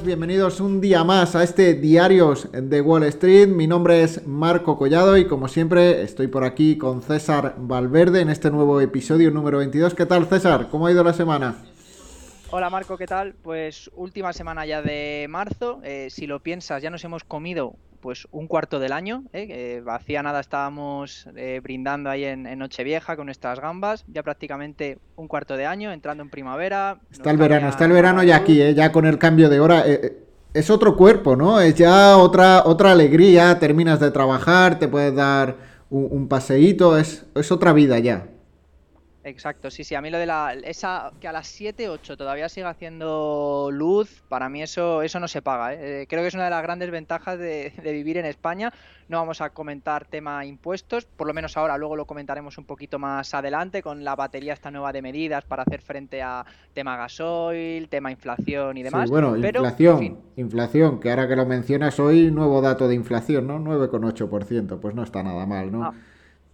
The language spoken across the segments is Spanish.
Bienvenidos un día más a este Diarios de Wall Street. Mi nombre es Marco Collado y como siempre estoy por aquí con César Valverde en este nuevo episodio número 22. ¿Qué tal César? ¿Cómo ha ido la semana? Hola Marco, ¿qué tal? Pues última semana ya de marzo. Eh, si lo piensas, ya nos hemos comido pues un cuarto del año. ¿eh? hacía nada estábamos eh, brindando ahí en, Nochevieja con nuestras gambas. Ya prácticamente un cuarto de año, entrando en primavera. Está el verano, está el verano ya aquí, ¿eh? ya con el cambio de hora. Es otro cuerpo, ¿no? Es ya otra, otra alegría. Terminas de trabajar, te puedes dar un, un paseíto, es, es otra vida ya. Exacto, sí, sí, a mí lo de la esa que a las 7, 8 todavía siga haciendo luz, para mí eso eso no se paga, ¿eh? Eh, creo que es una de las grandes ventajas de, vivir en España. No vamos a comentar tema impuestos, por lo menos ahora, luego lo comentaremos un poquito más adelante con la batería esta nueva de medidas para hacer frente a tema gasoil, tema inflación y demás. Sí, bueno, inflación, inflación, que ahora que lo mencionas hoy, nuevo dato de inflación, ¿no? 9,8%, pues no está nada mal, ¿no? Ah,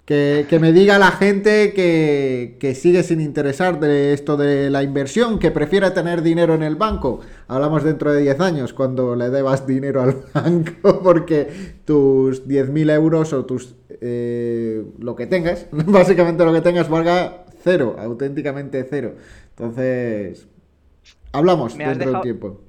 que, me diga la gente que, sigue sin interesar de esto de la inversión, que prefiere tener dinero en el banco. Hablamos dentro de 10 años, cuando le debas dinero al banco, porque tus 10.000 euros o tus eh, lo que tengas, básicamente lo que tengas, valga cero, auténticamente cero. Entonces, hablamos dentro de un tiempo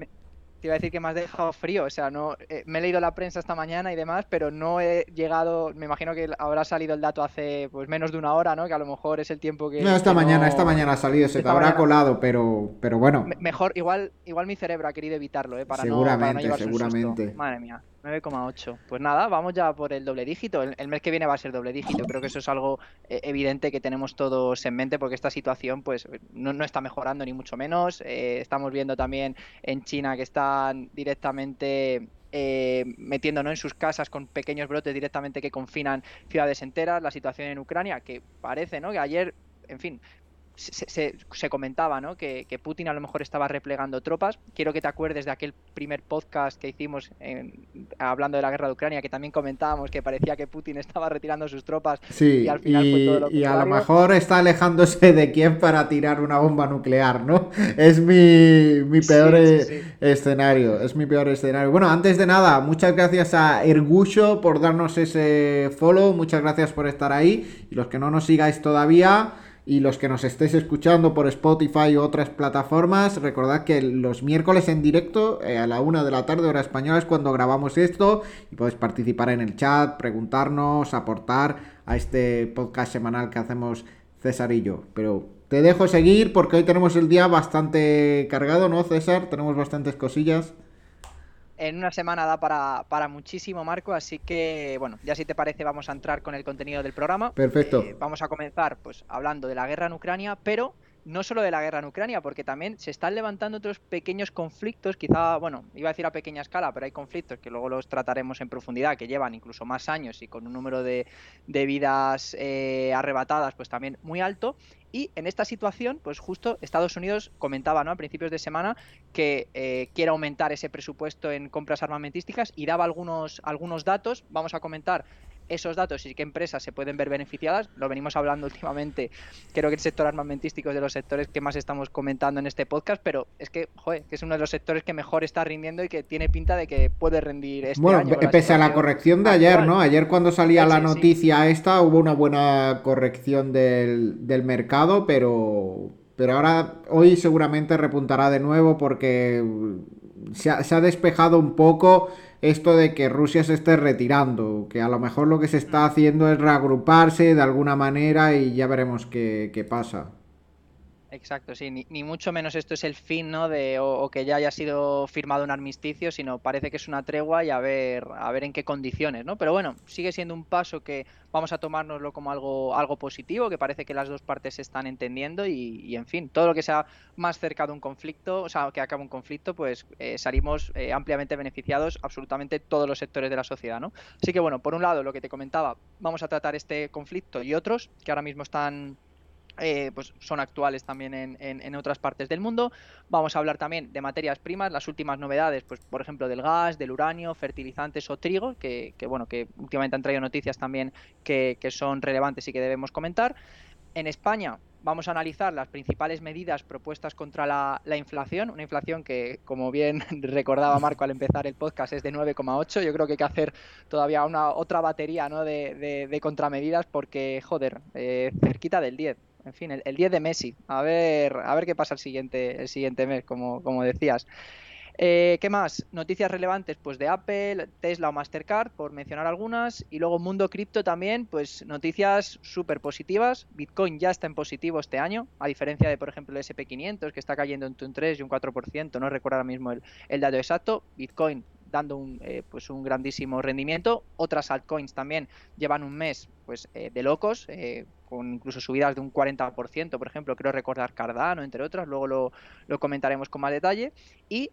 te iba a decir que me has dejado frío, o sea, no eh, me he leído la prensa esta mañana y demás, pero no he llegado, me imagino que habrá salido el dato hace pues menos de una hora, ¿no? Que a lo mejor es el tiempo que No, esta mañana, esta mañana ha salido, se te habrá colado, pero pero bueno. mejor igual igual mi cerebro ha querido evitarlo, ¿eh? Para seguramente, no, seguramente. Madre mía. 9,8. Pues nada, vamos ya por el doble dígito. El, mes que viene va a ser doble dígito. Creo que eso es algo eh, evidente que tenemos todos en mente porque esta situación pues no, está mejorando ni mucho menos. Eh, estamos viendo también en China que están directamente eh, metiéndonos en sus casas con pequeños brotes directamente que confinan ciudades enteras. La situación en Ucrania, que parece, ¿no? Que ayer, en fin, se, se, comentaba ¿no? Que, Putin a lo mejor estaba replegando tropas. Quiero que te acuerdes de aquel primer podcast que hicimos hablando de la guerra de Ucrania, que también comentábamos que parecía que Putin estaba retirando sus tropas sí, y al final fue todo lo Y a lo mejor está alejándose de Kiev para tirar una bomba nuclear, ¿no? Es mi, mi peor e, escenario, es mi peor escenario. Bueno, antes de nada, muchas gracias a Ergusho por darnos ese follow, muchas gracias por estar ahí y los que no nos sigáis todavía y los que nos estéis escuchando por Spotify u otras plataformas, recordad que los miércoles en directo eh, a la una de la tarde hora española es cuando grabamos esto y podéis participar en el chat, preguntarnos, aportar a este podcast semanal que hacemos César y yo. Pero te dejo seguir porque hoy tenemos el día bastante cargado, ¿no, César? Tenemos bastantes cosillas en una semana da para, muchísimo, Marco, así que, bueno, ya si te parece vamos a entrar con el contenido del programa. Perfecto. Eh, vamos a comenzar, pues, hablando de la guerra en Ucrania, pero no solo de la guerra en Ucrania, porque también se están levantando otros pequeños conflictos, quizá, bueno, iba a decir a pequeña escala, pero hay conflictos que luego los trataremos en profundidad, que llevan incluso más años y con un número de, vidas eh, arrebatadas, pues también muy alto. Y en esta situación, pues justo Estados Unidos comentaba ¿no? a principios de semana que eh, quiere aumentar ese presupuesto en compras armamentísticas y daba algunos, algunos datos. Vamos a comentar esos datos y qué empresas se pueden ver beneficiadas. Lo venimos hablando últimamente. Creo que el sector armamentístico es de los sectores que más estamos comentando en este podcast, pero es que, joder, que es uno de los sectores que mejor está rindiendo y que tiene pinta de que puede rendir este bueno, año. Bueno, pese a la corrección de ayer, ¿no? Ayer cuando salía la noticia esta hubo una buena corrección del, del mercado, pero, pero ahora, hoy seguramente repuntará de nuevo porque se ha, se ha despejado un poco esto de que Rusia se esté retirando, que a lo mejor lo que se está haciendo es reagruparse de alguna manera y ya veremos qué, pasa. Exacto, sí, ni, mucho menos esto es el fin, ¿no? De, o, que ya haya sido firmado un armisticio, sino parece que es una tregua y a ver, a ver en qué condiciones, ¿no? Pero bueno, sigue siendo un paso que vamos a tomárnoslo como algo, algo positivo, que parece que las dos partes se están entendiendo y, en fin, todo lo que sea más cerca de un conflicto, o sea, que acabe un conflicto, pues eh, salimos eh, ampliamente beneficiados absolutamente todos los sectores de la sociedad, ¿no? Así que bueno, por un lado, lo que te comentaba, vamos a tratar este conflicto y otros que ahora mismo están eh, pues son actuales también en, otras partes del mundo. Vamos a hablar también de materias primas, las últimas novedades, pues por ejemplo del gas, del uranio, fertilizantes o trigo, que, bueno, que últimamente han traído noticias también que, son relevantes y que debemos comentar. En España vamos a analizar las principales medidas propuestas contra la, inflación, una inflación que, como bien recordaba Marco al empezar el podcast, es de 9,8. Yo creo que hay que hacer todavía una otra batería ¿no? de, contramedidas porque, joder, eh, cerquita del 10 en fin, el, 10 de Messi. A ver, a ver qué pasa el siguiente, el siguiente mes, como, como decías. Eh, ¿Qué más? Noticias relevantes, pues de Apple, Tesla o Mastercard, por mencionar algunas. Y luego mundo cripto también, pues noticias súper positivas. Bitcoin ya está en positivo este año, a diferencia de, por ejemplo, el SP500, que está cayendo entre un 3 y un 4%. No recuerdo ahora mismo el, el dato exacto. Bitcoin dando un, eh, pues un grandísimo rendimiento. Otras altcoins también llevan un mes pues eh, de locos, eh, con incluso subidas de un 40%, por ejemplo, creo recordar Cardano, entre otras, luego lo, lo comentaremos con más detalle. Y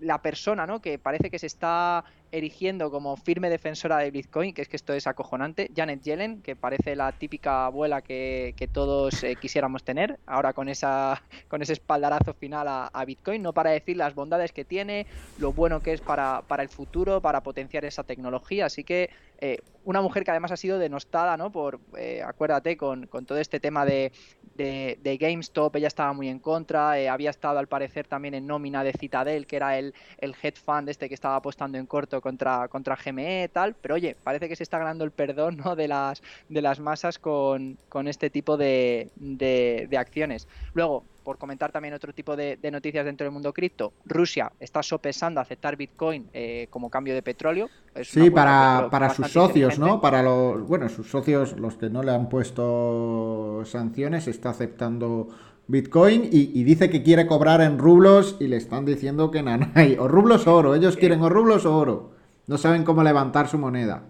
la persona ¿no? que parece que se está erigiendo como firme defensora de Bitcoin, que es que esto es acojonante, Janet Yellen, que parece la típica abuela que, todos eh, quisiéramos tener, ahora con, esa, con ese espaldarazo final a, Bitcoin, no para decir las bondades que tiene, lo bueno que es para, para el futuro, para potenciar esa tecnología, así que eh, una mujer que además ha sido denostada, ¿no? Por, eh, acuérdate, con, con, todo este tema de, de, GameStop, ella estaba muy en contra, había estado al parecer también en nómina de Citadel, que era el, el head fund este que estaba apostando en corto contra, contra GME tal, pero oye, parece que se está ganando el perdón ¿no? de, las, de las masas con, este tipo de, de, acciones. Luego, por comentar también otro tipo de, noticias dentro del mundo cripto, Rusia está sopesando aceptar Bitcoin eh, como cambio de petróleo. sí, para, para sus socios, ¿no? Para los, bueno, sus socios, los que no le han puesto sanciones, está aceptando Bitcoin y, dice que quiere cobrar en rublos y le están diciendo que no, hay o rublos o oro, ellos quieren o rublos o oro, no saben cómo levantar su moneda.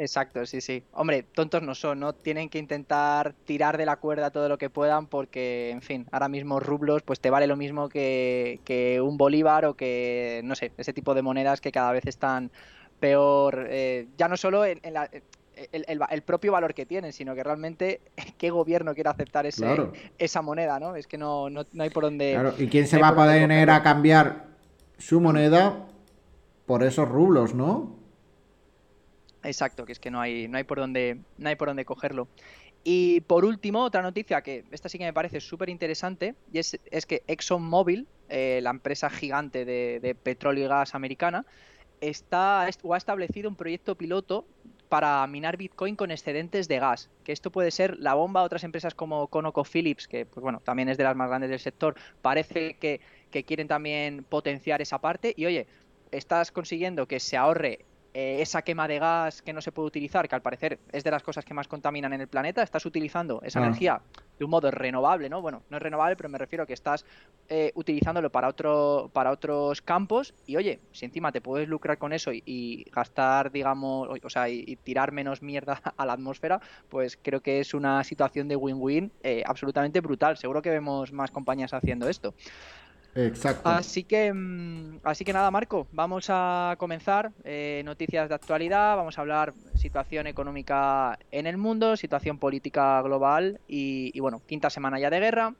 Exacto, sí, sí. Hombre, tontos no son, ¿no? Tienen que intentar tirar de la cuerda todo lo que puedan porque, en fin, ahora mismo rublos pues te vale lo mismo que, que un bolívar o que, no sé, ese tipo de monedas que cada vez están peor, eh, ya no solo en, la, el, propio valor que tienen, sino que realmente qué gobierno quiere aceptar ese, esa moneda, ¿no? Es que no, hay por dónde... Claro. ¿Y quién se va a poder a cambiar su moneda por esos rublos, no? Exacto, que es que no hay, no hay por dónde, no hay por dónde cogerlo. Y por último, otra noticia que esta sí que me parece súper interesante, y es, que ExxonMobil, eh, la empresa gigante de, de, petróleo y gas americana, está o ha establecido un proyecto piloto para minar Bitcoin con excedentes de gas. Que esto puede ser la bomba. Otras empresas como ConocoPhillips, que pues bueno, también es de las más grandes del sector, parece que, que quieren también potenciar esa parte. Y oye, estás consiguiendo que se ahorre eh, esa quema de gas que no se puede utilizar, que al parecer es de las cosas que más contaminan en el planeta, estás utilizando esa ah. energía de un modo renovable, ¿no? Bueno, no es renovable, pero me refiero a que estás eh, utilizándolo para, otro, para otros campos y oye, si encima te puedes lucrar con eso y, gastar, digamos, o, sea, y, tirar menos mierda a la atmósfera, pues creo que es una situación de win-win eh, absolutamente brutal. Seguro que vemos más compañías haciendo esto. Exacto. Así que, mm, así que nada, Marco, vamos a comenzar. Eh, noticias de actualidad, vamos a hablar situación económica en el mundo, situación política global y, bueno, quinta semana ya de guerra.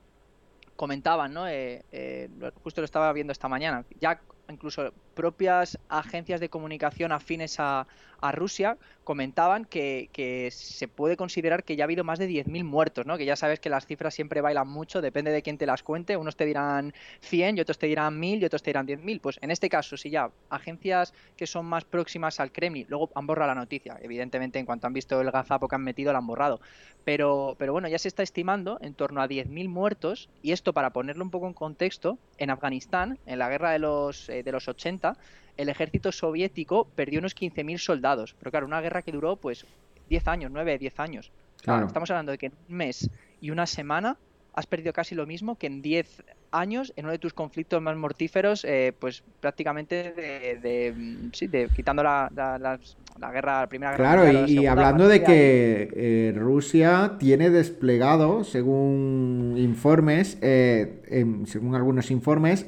Comentaban, ¿no? Eh, eh, justo lo estaba viendo esta mañana. Ya incluso propias agencias de comunicación afines a, Rusia comentaban que, se puede considerar que ya ha habido más de 10.000 muertos, ¿no? Que ya sabes que las cifras siempre bailan mucho, depende de quién te las cuente. Unos te dirán 100 y otros te dirán 1.000 y otros te dirán 10.000. Pues en este caso, si ya agencias que son más próximas al Kremlin, luego han borrado la noticia. Evidentemente, en cuanto han visto el gazapo que han metido, la han borrado. Pero, pero bueno, ya se está estimando en torno a 10.000 muertos. Y esto, para ponerlo un poco en contexto, en Afganistán, en la guerra de los, eh, de los 80, el ejército soviético perdió unos 15.000 soldados. Pero claro, una guerra que duró pues 10 años, 9, 10 años. Estamos hablando de que en un mes y una semana has perdido casi lo mismo que en 10 años en uno de tus conflictos más mortíferos, eh, pues prácticamente de, mm, sí, de quitando la, la, guerra, la primera guerra. Claro, y, hablando de que eh, Rusia tiene desplegado, según informes, eh, según algunos informes,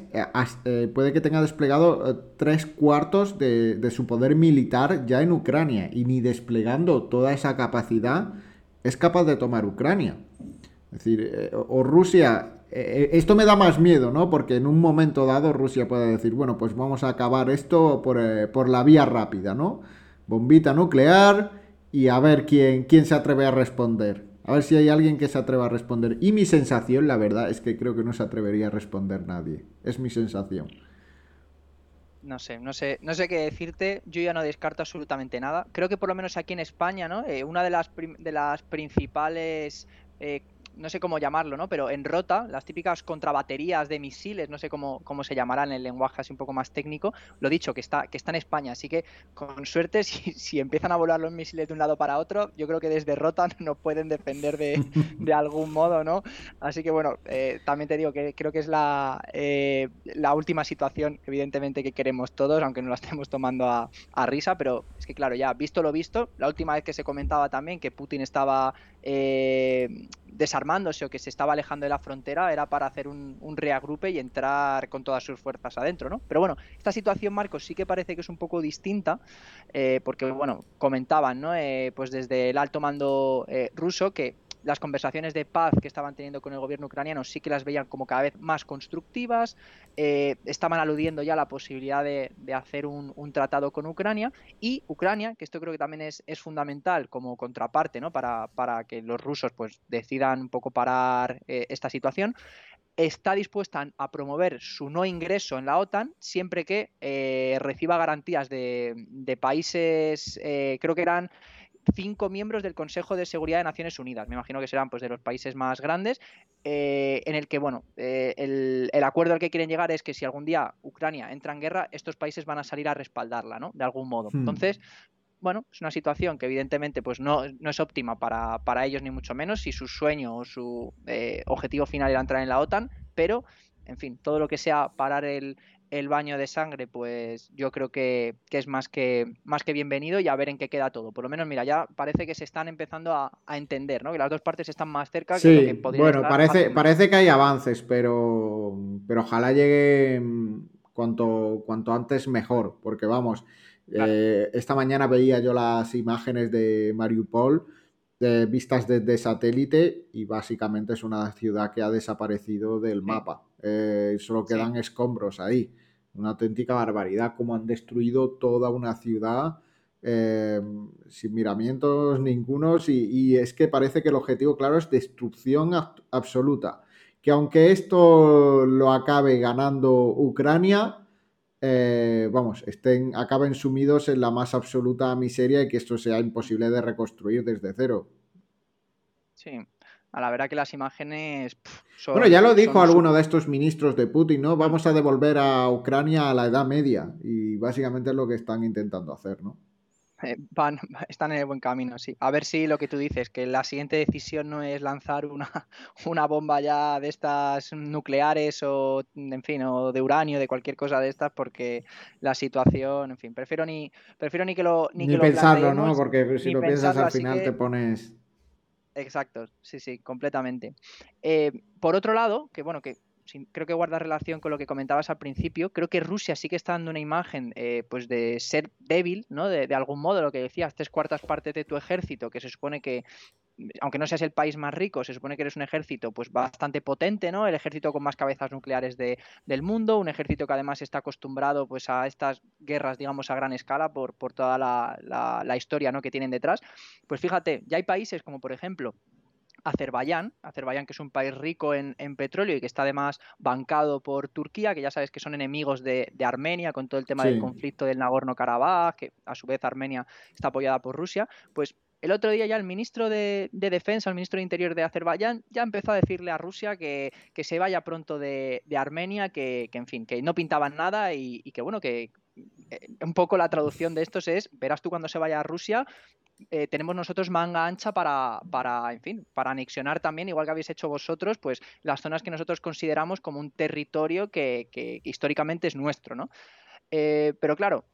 puede que tenga desplegado tres cuartos de, de su poder militar ya en Ucrania y ni desplegando toda esa capacidad es capaz de tomar Ucrania. Es decir, o Rusia eh, esto me da más miedo, ¿no? Porque en un momento dado Rusia puede decir, bueno, pues vamos a acabar esto por, eh, la vía rápida, ¿no? Bombita nuclear y a ver quién, quién se atreve a responder. A ver si hay alguien que se atreva a responder. Y mi sensación, la verdad, es que creo que no se atrevería a responder nadie. Es mi sensación. No sé, no sé, no sé qué decirte. Yo ya no descarto absolutamente nada. Creo que por lo menos aquí en España, ¿no? Eh, una de las, de las principales no sé cómo llamarlo, ¿no? Pero en rota, las típicas contrabaterías de misiles, no sé cómo, cómo se llamarán en el lenguaje así un poco más técnico, lo dicho, que está, que está en España, así que con suerte, si, si empiezan a volar los misiles de un lado para otro, yo creo que desde rota nos pueden defender de, de algún modo, ¿no? Así que bueno, eh, también te digo que creo que es la, eh, la última situación, evidentemente, que queremos todos, aunque no la estemos tomando a, a risa, pero es que claro, ya visto lo visto, la última vez que se comentaba también que Putin estaba eh, desarmándose o que se estaba alejando de la frontera era para hacer un, reagrupe y entrar con todas sus fuerzas adentro, ¿no? Pero bueno, esta situación, Marcos, sí que parece que es un poco distinta, eh, porque, bueno, comentaban, ¿no? Eh, pues desde el alto mando ruso que las conversaciones de paz que estaban teniendo con el gobierno ucraniano sí que las veían como cada vez más constructivas, eh, estaban aludiendo ya a la posibilidad de, hacer un, tratado con Ucrania y Ucrania, que esto creo que también es, fundamental como contraparte ¿no? para, que los rusos pues, decidan un poco parar eh, esta situación, está dispuesta a promover su no ingreso en la OTAN siempre que eh, reciba garantías de, de países, creo que eran cinco miembros del Consejo de Seguridad de Naciones Unidas. Me imagino que serán pues de los países más grandes, eh, en el que, bueno, eh, el, acuerdo al que quieren llegar es que si algún día Ucrania entra en guerra, estos países van a salir a respaldarla, ¿no? De algún modo. Hmm. Entonces, bueno, es una situación que evidentemente pues no, no es óptima para, para, ellos ni mucho menos si su sueño o su eh, objetivo final era entrar en la OTAN, pero en fin, todo lo que sea parar el, el baño de sangre, pues yo creo que, es más que, más que bienvenido y a ver en qué queda todo. Por lo menos, mira, ya parece que se están empezando a, entender, ¿no? Que las dos partes están más cerca que lo que podrían Bueno, parece, parece que hay avances, pero, pero ojalá llegue cuanto, cuanto antes mejor, porque vamos, eh, esta mañana veía yo las imágenes de Mariupol de vistas desde satélite y básicamente es una ciudad que ha desaparecido del mapa. Eh, solo quedan escombros ahí una auténtica barbaridad, como han destruido toda una ciudad eh, sin miramientos ningunos y, es que parece que el objetivo claro es destrucción absoluta. Que aunque esto lo acabe ganando Ucrania, eh, vamos, estén, acaben sumidos en la más absoluta miseria y que esto sea imposible de reconstruir desde cero. Sí, a la verdad que las imágenes. bueno, ya lo dijo alguno de estos ministros de Putin, ¿no? Vamos a devolver a Ucrania a la Edad Media. Y básicamente es lo que están intentando hacer, ¿no? Eh, van, están en el buen camino, sí. A ver si lo que tú dices, que la siguiente decisión no es lanzar una, una bomba ya de estas nucleares o, en fin, o de uranio, de cualquier cosa de estas, porque la situación, en fin, prefiero ni, prefiero ni que lo Ni, pensarlo, ¿no? Porque si lo piensas al final te pones Exacto, sí, sí, completamente. Eh, por otro lado, que bueno, que creo que guarda relación con lo que comentabas al principio, creo que Rusia sí que está dando una imagen eh, pues de ser débil, ¿no? De, de, algún modo, lo que decías, tres cuartas partes de tu ejército, que se supone que aunque no seas el país más rico, se supone que eres un ejército pues bastante potente, ¿no? El ejército con más cabezas nucleares de, del mundo, un ejército que además está acostumbrado pues a estas guerras, digamos, a gran escala por, por toda la, la, historia ¿no? que tienen detrás. Pues fíjate, ya hay países como por ejemplo Azerbaiyán, Azerbaiyán que es un país rico en, petróleo y que está además bancado por Turquía, que ya sabes que son enemigos de, Armenia con todo el tema del conflicto del Nagorno-Karabaj, que a su vez Armenia está apoyada por Rusia, pues el otro día ya el ministro de, Defensa, el ministro de Interior de Azerbaiyán, ya empezó a decirle a Rusia que, se vaya pronto de, Armenia, que, en fin, que no pintaban nada y, que bueno, que eh, un poco la traducción de estos es, verás tú cuando se vaya a Rusia, eh, tenemos nosotros manga ancha para, en fin, para anexionar también, igual que habéis hecho vosotros, pues las zonas que nosotros consideramos como un territorio que, que históricamente es nuestro, ¿no? Eh, pero claro,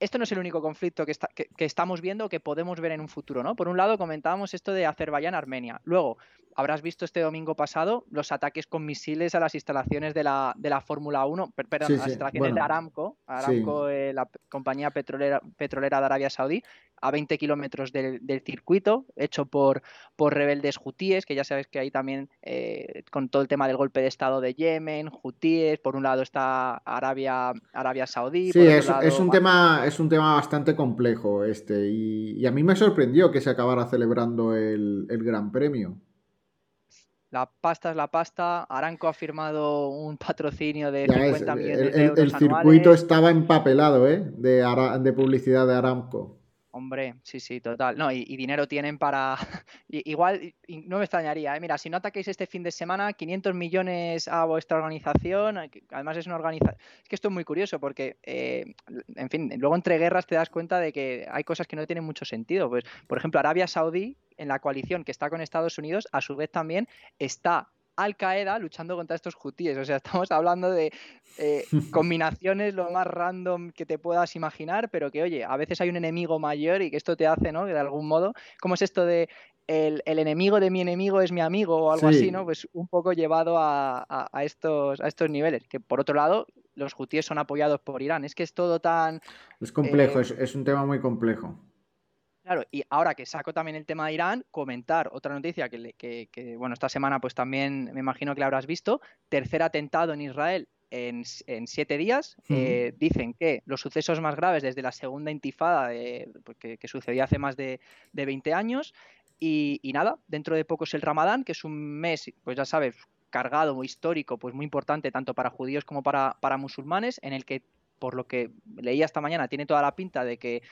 esto no es el único conflicto que, estamos viendo que podemos ver en un futuro, ¿no? Por un lado, comentábamos esto de Azerbaiyán-Armenia. Luego, habrás visto este domingo pasado los ataques con misiles a las instalaciones de la, de la Fórmula 1, perdón, las instalaciones de Aramco, Aramco, eh, la compañía petrolera, petrolera de Arabia Saudí, a 20 kilómetros del, circuito, hecho por, por rebeldes hutíes, que ya sabes que ahí también, eh, con todo el tema del golpe de Estado de Yemen, hutíes, por un lado está Arabia, Arabia Saudí. Sí, es, es, un tema, es un tema bastante complejo este, y, a mí me sorprendió que se acabara celebrando el, el Gran Premio. La pasta es la pasta. Aranco ha firmado un patrocinio de 50 millones de euros. El, circuito estaba empapelado, ¿eh? De, de publicidad de Aramco. Hombre, sí, sí, total. No, y, dinero tienen para. Igual, no me extrañaría, ¿eh? Mira, si no ataquéis este fin de semana, 500 millones a vuestra organización. Además, es una organización. Es que esto es muy curioso porque, eh, en fin, luego entre guerras te das cuenta de que hay cosas que no tienen mucho sentido. Pues, por ejemplo, Arabia Saudí, en la coalición que está con Estados Unidos, a su vez también está al Qaeda luchando contra estos hutíes. O sea, estamos hablando de eh, combinaciones lo más random que te puedas imaginar, pero que, oye, a veces hay un enemigo mayor y que esto te hace, ¿no? Que de algún modo, ¿cómo es esto de el, enemigo de mi enemigo es mi amigo o algo así, ¿no? Pues un poco llevado a, estos, a estos niveles. Que por otro lado, los hutíes son apoyados por Irán. Es que es todo tan... Es complejo, eh, es un tema muy complejo. Claro, y ahora que saco también el tema de Irán, comentar otra noticia que, bueno, esta semana pues también me imagino que la habrás visto, tercer atentado en Israel en, siete días. Eh, dicen que los sucesos más graves desde la segunda intifada pues, que, sucedió hace más de, 20 años. Y, nada, dentro de poco es el Ramadán, que es un mes, pues ya sabes, cargado, muy histórico, pues muy importante tanto para judíos como para, para musulmanes, en el que por lo que leí esta mañana, tiene toda la pinta de que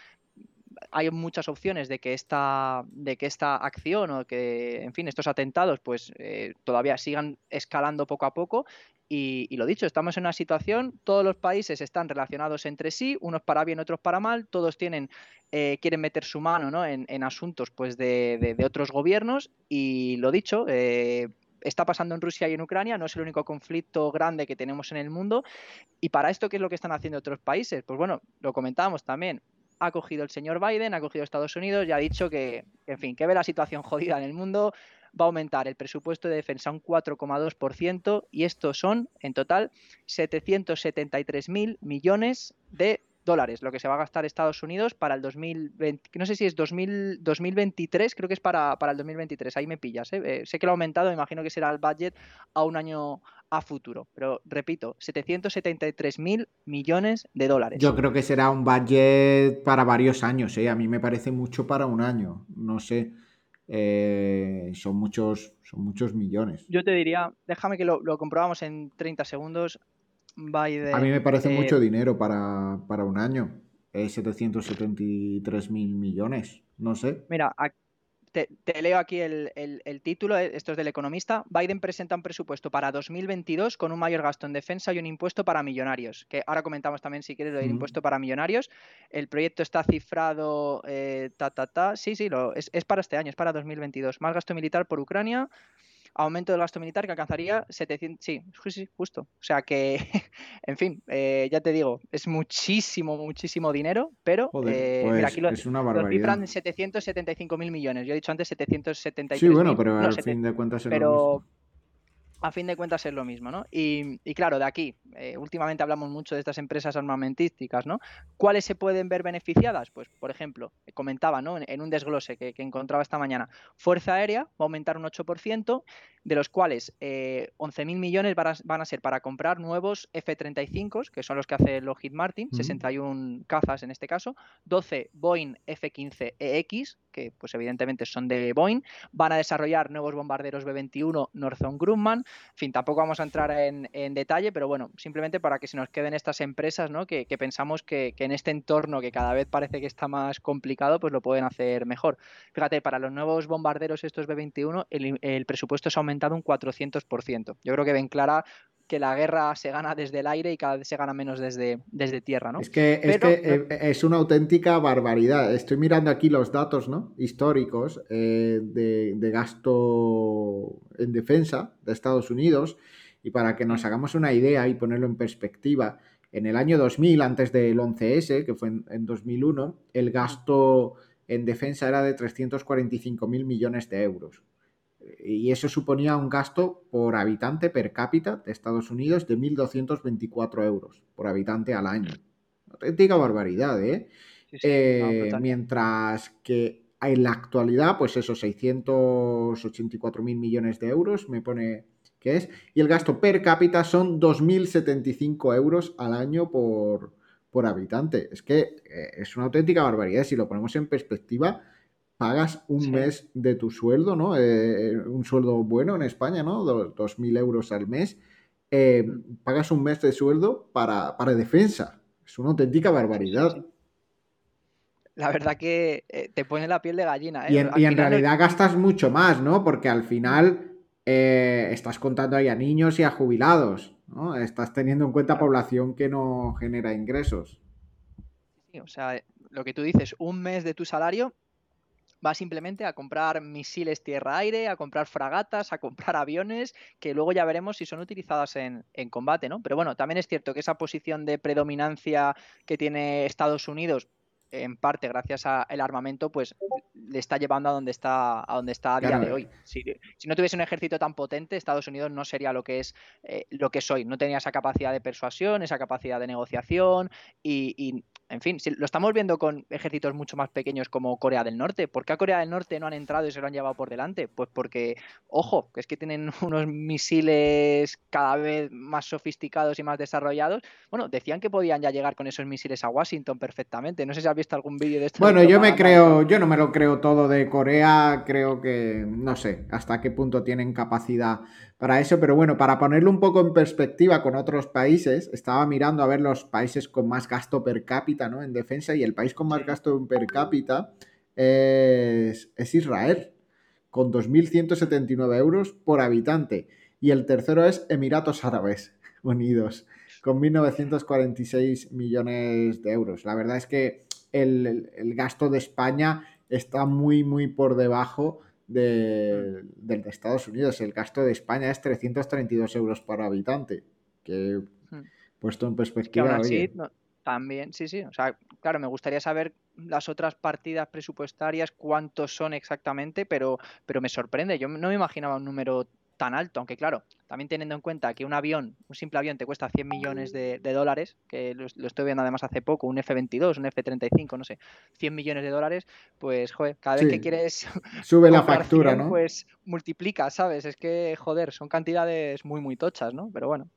hay muchas opciones de que esta, de que esta acción o que, en fin, estos atentados, pues eh, todavía sigan escalando poco a poco. Y, lo dicho, estamos en una situación, todos los países están relacionados entre sí, unos para bien, otros para mal, todos tienen, eh, quieren meter su mano ¿no? en, asuntos pues, de, otros gobiernos. Y lo dicho, eh, está pasando en Rusia y en Ucrania, no es el único conflicto grande que tenemos en el mundo. Y para esto, ¿qué es lo que están haciendo otros países? Pues bueno, lo comentábamos también, ha cogido el señor Biden, ha cogido Estados Unidos y ha dicho que, en fin, que ve la situación jodida en el mundo, va a aumentar el presupuesto de defensa un 4,2% y estos son, en total, 773 mil millones de dólares, lo que se va a gastar Estados Unidos para el 2020, no sé si es 2000, 2023, creo que es para, para el 2023, ahí me pillas, ¿eh? Eh, sé que lo ha aumentado, imagino que será el budget a un año a futuro. Pero repito, 773 mil millones de dólares. Yo creo que será un budget para varios años, ¿eh? A mí me parece mucho para un año. No sé. Eh, son muchos son muchos millones. Yo te diría, déjame que lo, comprobamos en 30 segundos. A mí me parece eh, mucho dinero para, para un año. 773 mil millones. No sé. Mira, aquí te, leo aquí el, título, eh, esto es del economista. Biden presenta un presupuesto para 2022 con un mayor gasto en defensa y un impuesto para millonarios, que ahora comentamos también si quieres lo del impuesto para millonarios. El proyecto está cifrado, eh, ta, ta, ta. Sí, sí, lo, es, es para este año, es para 2022. Más gasto militar por Ucrania, aumento del gasto militar que alcanzaría 700, sí, sí, justo. O sea que, en fin, eh, ya te digo, es muchísimo, muchísimo dinero, pero eh, mira, pues aquí lo, es una barbaridad. en 775 mil millones. Yo he dicho antes 773 Sí, bueno, pero al fin de cuentas es pero, a fin de cuentas es lo mismo, ¿no? Y, claro, de aquí, eh, últimamente hablamos mucho de estas empresas armamentísticas, ¿no? ¿Cuáles se pueden ver beneficiadas? Pues, por ejemplo, comentaba, ¿no? En, un desglose que, que, encontraba esta mañana, Fuerza Aérea va a aumentar un 8%, de los cuales eh, 11.000 millones van a, ser para comprar nuevos F-35, que son los que hace Lockheed Martin, 61 cazas en este caso, 12 Boeing F-15EX, que pues evidentemente son de Boeing, van a desarrollar nuevos bombarderos B-21 Northrop Grumman, en fin, tampoco vamos a entrar en, detalle, pero bueno, simplemente para que se nos queden estas empresas, ¿no? Que, pensamos que, en este entorno que cada vez parece que está más complicado, pues lo pueden hacer mejor. Fíjate, para los nuevos bombarderos estos B-21, el, el presupuesto se aumenta un 400%. Yo creo que ven clara que la guerra se gana desde el aire y cada vez se gana menos desde, desde tierra, ¿no? Es que, es, eh, es, una auténtica barbaridad. Estoy mirando aquí los datos ¿no? históricos eh, de, de, gasto en defensa de Estados Unidos y para que nos hagamos una idea y ponerlo en perspectiva, en el año 2000, antes del 11S, que fue en, en 2001, el gasto en defensa era de 345 mil millones de euros y eso suponía un gasto por habitante per cápita de Estados Unidos de 1.224 euros por habitante al año. Auténtica barbaridad, ¿eh? eh mientras que en la actualidad, pues esos 684.000 millones de euros me pone que es, y el gasto per cápita son 2.075 euros al año por, por habitante. Es que eh, es una auténtica barbaridad. Si lo ponemos en perspectiva, pagas un mes de tu sueldo, ¿no? Eh, un sueldo bueno en España, ¿no? Dos mil euros al mes. Eh, pagas un mes de sueldo para, defensa. Es una auténtica barbaridad. La verdad que eh, te pone la piel de gallina. Y en, realidad gastas mucho más, ¿no? Porque al final estás contando ahí a niños y a jubilados, ¿no? Estás teniendo en cuenta población que no genera ingresos. Sí, o sea, lo que tú dices, un mes de tu salario va simplemente a comprar misiles tierra-aire, a comprar fragatas, a comprar aviones, que luego ya veremos si son utilizadas en, combate, ¿no? Pero bueno, también es cierto que esa posición de predominancia que tiene Estados Unidos, en parte gracias al armamento, pues le está llevando a donde está a donde está a día de hoy. Si, no tuviese un ejército tan potente, Estados Unidos no sería lo que es eh, lo que es hoy. No tenía esa capacidad de persuasión, esa capacidad de negociación y en fin, si lo estamos viendo con ejércitos mucho más pequeños como Corea del Norte. ¿Por qué a Corea del Norte no han entrado y se lo han llevado por delante? Pues porque, ojo, que es que tienen unos misiles cada vez más sofisticados y más desarrollados. Bueno, decían que podían ya llegar con esos misiles a Washington perfectamente. No sé si has visto algún vídeo de esto. Bueno, yo me creo, yo no me lo creo todo de Corea. Creo que, no sé, hasta qué punto tienen capacidad para eso, pero bueno, para ponerlo un poco en perspectiva con otros países, estaba mirando a ver los países con más gasto per cápita ¿no? en defensa y el país con más gasto per cápita es, Israel, con 2.179 euros por habitante. Y el tercero es Emiratos Árabes Unidos, con 1.946 millones de euros. La verdad es que el, el gasto de España está muy, muy por debajo de, mm. del de Estados Unidos. El gasto de España es 332 euros por habitante, que mm. puesto en perspectiva... también, sí, sí. O sea, claro, me gustaría saber las otras partidas presupuestarias, cuántos son exactamente, pero, pero me sorprende. Yo no me imaginaba un número tan alto, aunque claro, también teniendo en cuenta que un avión, un simple avión te cuesta 100 millones de, dólares, que lo, estoy viendo además hace poco, un F-22, un F-35, no sé, 100 millones de dólares, pues joder, cada vez que quieres... Sube la factura, ¿no? Pues multiplica, ¿sabes? Es que, joder, son cantidades muy, muy tochas, ¿no? Pero bueno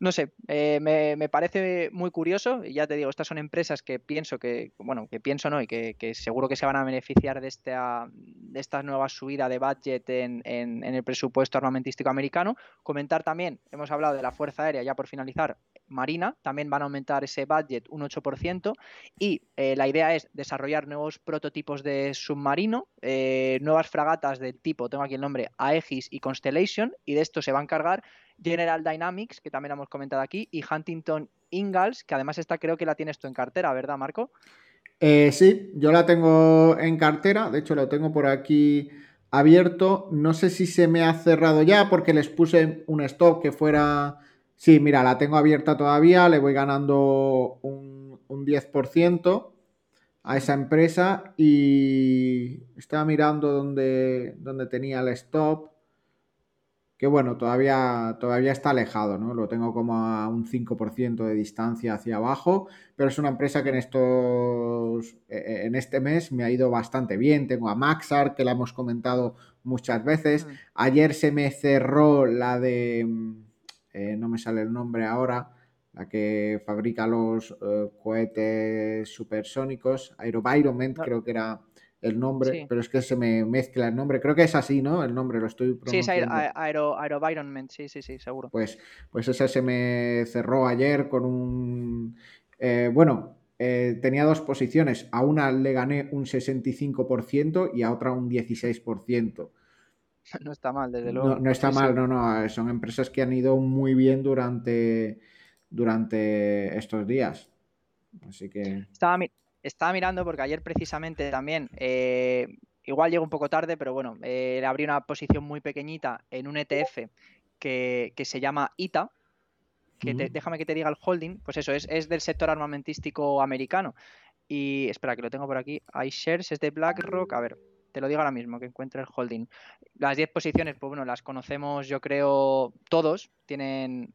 no sé, eh, me, parece muy curioso. Y ya te digo, estas son empresas que pienso que, bueno, que pienso no, y que, seguro que se van a beneficiar de esta, de esta nueva subida de budget en, en, el presupuesto armamentístico americano. Comentar también, hemos hablado de la Fuerza Aérea, ya por finalizar, Marina, también van a aumentar ese budget un 8%. Y eh, la idea es desarrollar nuevos prototipos de submarino, eh, nuevas fragatas del tipo, tengo aquí el nombre, Aegis y Constellation, y de esto se va a encargar General Dynamics, que también hemos comentado aquí, y Huntington Ingalls, que además esta creo que la tienes tú en cartera, ¿verdad, Marco? Eh, sí, yo la tengo en cartera, de hecho lo tengo por aquí abierto. No sé si se me ha cerrado ya porque les puse un stop que fuera... Sí, mira, la tengo abierta todavía, le voy ganando un, un 10% a esa empresa y estaba mirando donde, donde tenía el stop que bueno, todavía, todavía está alejado, ¿no? Lo tengo como a un 5% de distancia hacia abajo, pero es una empresa que en estos, e, e, en este mes me ha ido bastante bien. Tengo a Maxar, que la hemos comentado muchas veces. Ayer se me cerró la de, eh, no me sale el nombre ahora, la que fabrica los eh, cohetes supersónicos, Aerovironment, creo que era el nombre, pero es que se me mezcla el nombre. Creo que es así, ¿no? El nombre, lo estoy pronunciando. Sí, es Aero, sí, sí, sí, seguro. Pues, pues ese se me cerró ayer con un... Eh, bueno, eh, tenía dos posiciones. A una le gané un 65% y a otra un 16%. no está mal, desde luego. No, está mal, no, no, son empresas que han ido muy bien durante, durante estos días. Así que... Estaba, estaba mirando porque ayer precisamente también, eh, igual llego un poco tarde, pero bueno, eh, abrí una posición muy pequeñita en un ETF que, se llama ITA, que déjame que te diga el holding, pues eso, es, es, del sector armamentístico americano. Y espera, que lo tengo por aquí. iShares es de BlackRock. A ver, te lo digo ahora mismo, que encuentre el holding. Las 10 posiciones, pues bueno, las conocemos yo creo todos. Tienen,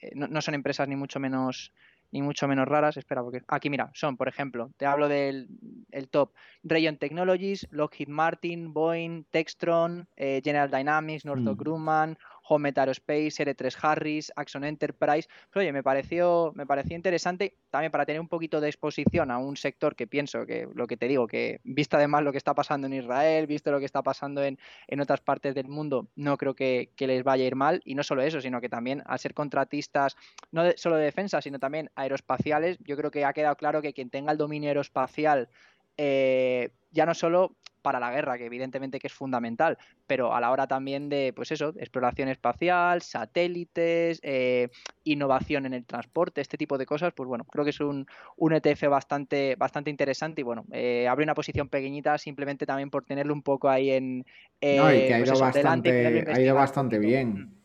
eh, no son empresas ni mucho menos ni mucho menos raras. Espera, porque aquí mira, son, por ejemplo, te hablo del el top Rayon Technologies, Lockheed Martin, Boeing, Textron, eh, General Dynamics, Northrop mm. Grumman, Home Aerospace, R3 Harris, Axon Enterprise. Pero, oye, me pareció, me pareció interesante también para tener un poquito de exposición a un sector que pienso que lo que te digo, que visto además lo que está pasando en Israel, visto lo que está pasando en, otras partes del mundo, no creo que, les vaya a ir mal. Y no solo eso, sino que también al ser contratistas, no solo de defensa, sino también aeroespaciales, yo creo que ha quedado claro que quien tenga el dominio aeroespacial eh, ya no solo para la guerra, que evidentemente que es fundamental, pero a la hora también de, pues eso, exploración espacial, satélites, eh, innovación en el transporte, este tipo de cosas, pues bueno, creo que es un, un ETF bastante, bastante interesante y bueno, eh, abre una posición pequeñita simplemente también por tenerlo un poco ahí en... no, y que ha pues ido bastante, ha ido bastante bien.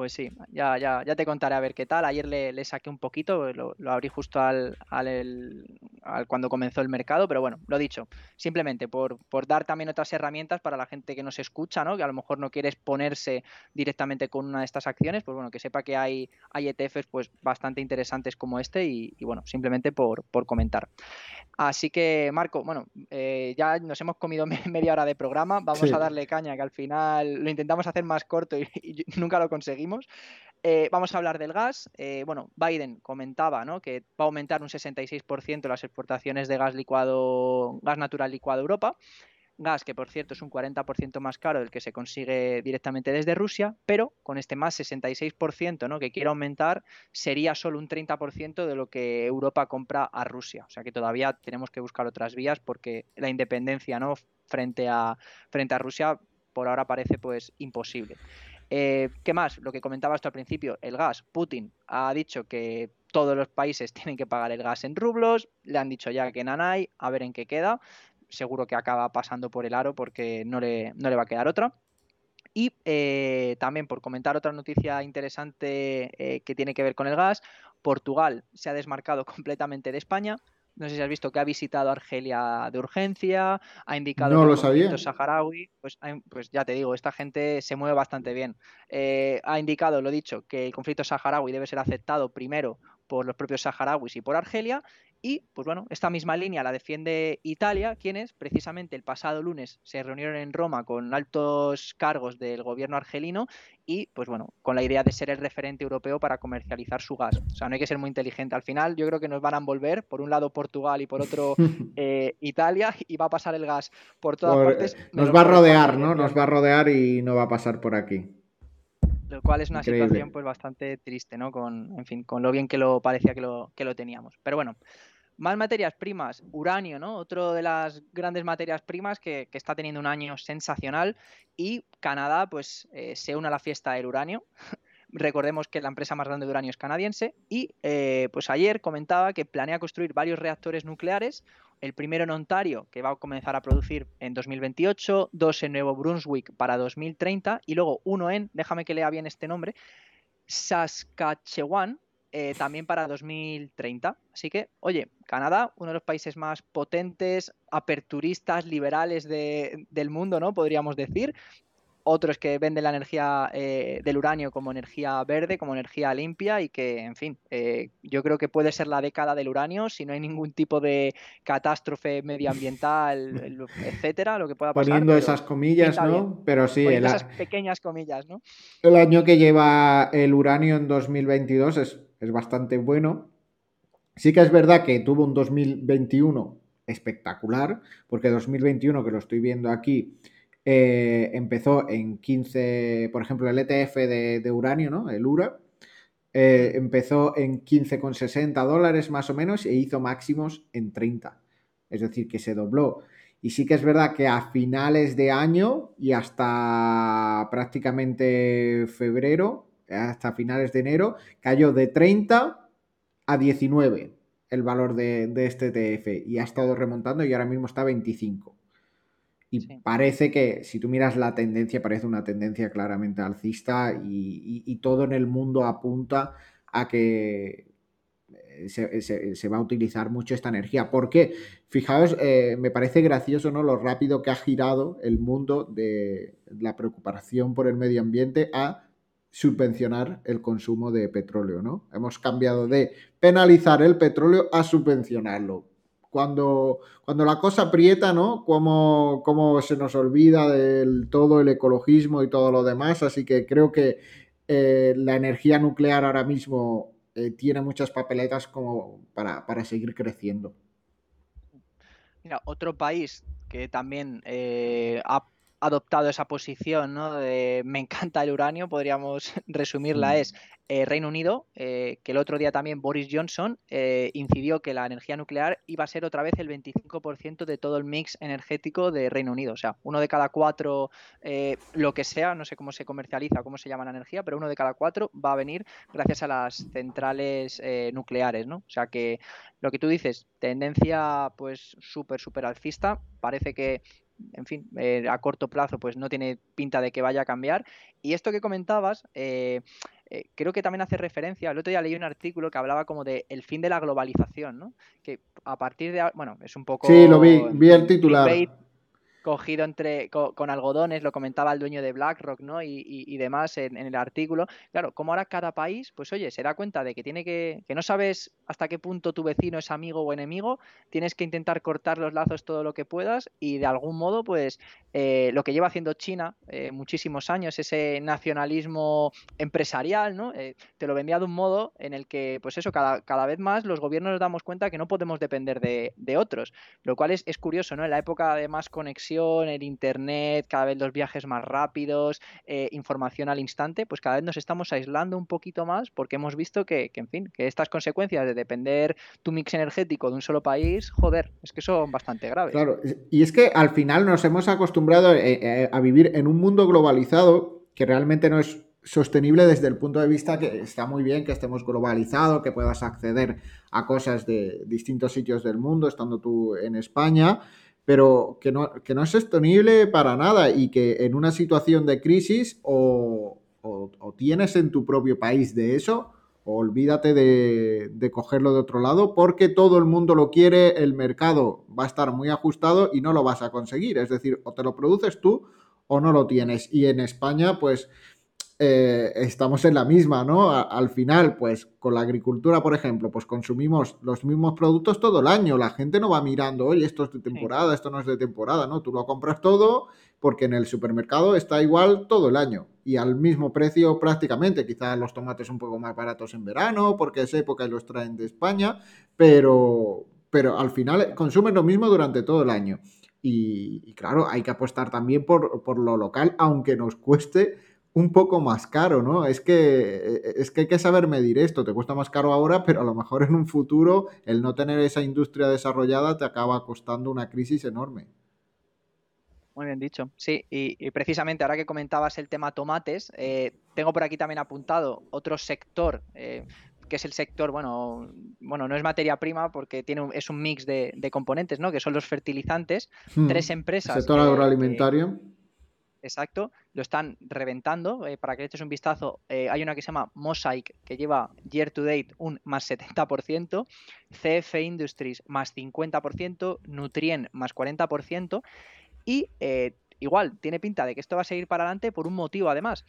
Pues sí, ya, ya, ya te contaré a ver qué tal. Ayer le, saqué un poquito, lo, abrí justo al, cuando comenzó el mercado, pero bueno, lo dicho, simplemente por, por, dar también otras herramientas para la gente que nos escucha, ¿no? Que a lo mejor no quiere exponerse directamente con una de estas acciones, pues bueno, que sepa que hay, hay ETFs pues bastante interesantes como este y, bueno, simplemente por, por, comentar. Así que, Marco, bueno, eh, ya nos hemos comido media hora de programa, vamos a darle caña, que al final lo intentamos hacer más corto y nunca lo conseguimos eh, vamos a hablar del gas. Eh, bueno, Biden comentaba que va a aumentar un 66% las exportaciones de gas licuado, gas natural licuado a Europa. Gas que, por cierto, es un 40% más caro del que se consigue directamente desde Rusia, pero con este más 66% ¿no? que quiere aumentar, sería solo un 30% de lo que Europa compra a Rusia. O sea que todavía tenemos que buscar otras vías porque la independencia frente, a, frente a Rusia por ahora parece pues imposible. Eh, ¿Qué más? Lo que comentaba hasta al principio, el gas. Putin ha dicho que todos los países tienen que pagar el gas en rublos, le han dicho ya que Nanay, a ver en qué queda. Seguro que acaba pasando por el aro porque no le, no le va a quedar otra. Y eh, también por comentar otra noticia interesante eh, que tiene que ver con el gas, Portugal se ha desmarcado completamente de España no sé si has visto que ha visitado Argelia de urgencia, ha indicado no el conflicto saharaui, pues, pues, ya te digo, esta gente se mueve bastante bien. Eh, ha indicado, lo dicho, que el conflicto saharaui debe ser aceptado primero por los propios saharauis y por Argelia y, pues bueno, esta misma línea la defiende Italia, quienes precisamente el pasado lunes se reunieron en Roma con altos cargos del gobierno argelino y, pues bueno, con la idea de ser el referente europeo para comercializar su gas. O sea, no hay que ser muy inteligente. Al final, yo creo que nos van a envolver, por un lado Portugal y por otro eh, Italia, y va a pasar el gas por todas partes. Nos va a rodear, ¿no? Nos va a rodear y no va a pasar por aquí lo cual es una situación pues bastante triste, ¿no? Con, en fin, con lo bien que lo parecía que lo, que lo teníamos. Pero bueno, más materias primas, uranio, ¿no? Otro de las grandes materias primas que, está teniendo un año sensacional y Canadá pues eh, se une a la fiesta del uranio. Recordemos que la empresa más grande de uranio es canadiense y eh, pues ayer comentaba que planea construir varios reactores nucleares, el primero en Ontario, que va a comenzar a producir en 2028, dos en Nuevo Brunswick para 2030 y luego uno en, déjame que lea bien este nombre, Saskatchewan, eh, también para 2030. Así que, oye, Canadá, uno de los países más potentes, aperturistas, liberales del mundo, ¿no? Podríamos decir otros que venden la energía eh, del uranio como energía verde, como energía limpia y que, en fin, eh, yo creo que puede ser la década del uranio si no hay ningún tipo de catástrofe medioambiental, etcétera, lo que pueda pasar. Poniendo esas comillas, ¿no? Pero sí, esas pequeñas comillas, ¿no? El año que lleva el uranio en 2022 es, es bastante bueno. Sí que es verdad que tuvo un 2021 espectacular, porque 2021, que lo estoy viendo aquí, eh, empezó en 15, por ejemplo, el ETF de, uranio, ¿no? El URA, eh, empezó en 15,60 dólares más o menos e hizo máximos en 30. Es decir, que se dobló. Y sí que es verdad que a finales de año y hasta prácticamente febrero, hasta finales de enero, cayó de 30 a 19 el valor de, este ETF y ha estado remontando y ahora mismo está a 25. Y parece que, si tú miras la tendencia, parece una tendencia claramente alcista y, todo en el mundo apunta a que eh, se, va a utilizar mucho esta energía. Porque, fijaos, eh, me parece gracioso ¿no? lo rápido que ha girado el mundo de la preocupación por el medio ambiente a subvencionar el consumo de petróleo, ¿no? Hemos cambiado de penalizar el petróleo a subvencionarlo cuando, cuando la cosa aprieta, ¿no? Como, como se nos olvida del todo el ecologismo y todo lo demás. Así que creo que eh, la energía nuclear ahora mismo eh, tiene muchas papeletas como para, seguir creciendo. Mira, otro país que también eh, ha adoptado esa posición ¿no? de me encanta el uranio, podríamos resumirla, mm. es eh, Reino Unido, eh, que el otro día también Boris Johnson eh, incidió que la energía nuclear iba a ser otra vez el 25% de todo el mix energético de Reino Unido. O sea, uno de cada cuatro, lo que sea, no sé cómo se comercializa, cómo se llama la energía, pero uno de cada cuatro va a venir gracias a las centrales nucleares, ¿no? O sea que lo que tú dices, tendencia pues súper, súper alcista, parece que en fin, a corto plazo pues no tiene pinta de que vaya a cambiar. Y esto que comentabas, eh, eh, creo que también hace referencia, el otro día leí un artículo que hablaba como de el fin de la globalización, ¿no? Que a partir de, bueno, es un poco... Sí, lo vi, vi el titular cogido entre, con, algodones, lo comentaba el dueño de BlackRock, ¿no? Y, demás en, el artículo. Claro, como ahora cada país, pues oye, se da cuenta de que tiene que, que no sabes hasta qué punto tu vecino es amigo o enemigo, tienes que intentar cortar los lazos todo lo que puedas y de algún modo, pues eh, lo que lleva haciendo China eh, muchísimos años, ese nacionalismo empresarial, ¿no? Eh, te lo vendía de un modo en el que, pues eso, cada, cada vez más los gobiernos nos damos cuenta que no podemos depender de, de otros, lo cual es, es curioso, ¿no? En la época de más conexión el internet, cada vez los viajes más rápidos, eh, información al instante, pues cada vez nos estamos aislando un poquito más porque hemos visto que, en fin, que estas consecuencias de depender tu mix energético de un solo país, joder, es que son bastante graves. Claro, y es que al final nos hemos acostumbrado eh, eh, a vivir en un mundo globalizado que realmente no es sostenible desde el punto de vista que está muy bien que estemos globalizados, que puedas acceder a cosas de distintos sitios del mundo, estando tú en España, pero que no, que no es sostenible para nada y que en una situación de crisis o, tienes en tu propio país de eso, o olvídate de, de, cogerlo de otro lado porque todo el mundo lo quiere, el mercado va a estar muy ajustado y no lo vas a conseguir. Es decir, o te lo produces tú o no lo tienes. Y en España, pues eh, estamos en la misma, ¿no? al final, pues con la agricultura, por ejemplo, pues consumimos los mismos productos todo el año. La gente no va mirando, oye, esto es de temporada, esto no es de temporada, ¿no? Tú lo compras todo porque en el supermercado está igual todo el año y al mismo precio prácticamente. Quizás los tomates un poco más baratos en verano porque es época y los traen de España, pero, pero al final consumen lo mismo durante todo el año. Y, claro, hay que apostar también por, por lo local, aunque nos cueste un poco más caro, ¿no? Es que, es que hay que saber medir esto. Te cuesta más caro ahora, pero a lo mejor en un futuro el no tener esa industria desarrollada te acaba costando una crisis enorme. Muy bien dicho. Sí, y, precisamente ahora que comentabas el tema tomates, eh, tengo por aquí también apuntado otro sector. Eh, que es el sector, bueno, bueno, no es materia prima porque tiene es un mix de, componentes, ¿no? Que son los fertilizantes. Hmm. Tres empresas. Sector agroalimentario exacto, lo están reventando. Eh, para que le eches un vistazo, eh, hay una que se llama Mosaic, que lleva year to date un más 70%, CF Industries más 50%, Nutrien más 40%, y eh, igual tiene pinta de que esto va a seguir para adelante por un motivo además.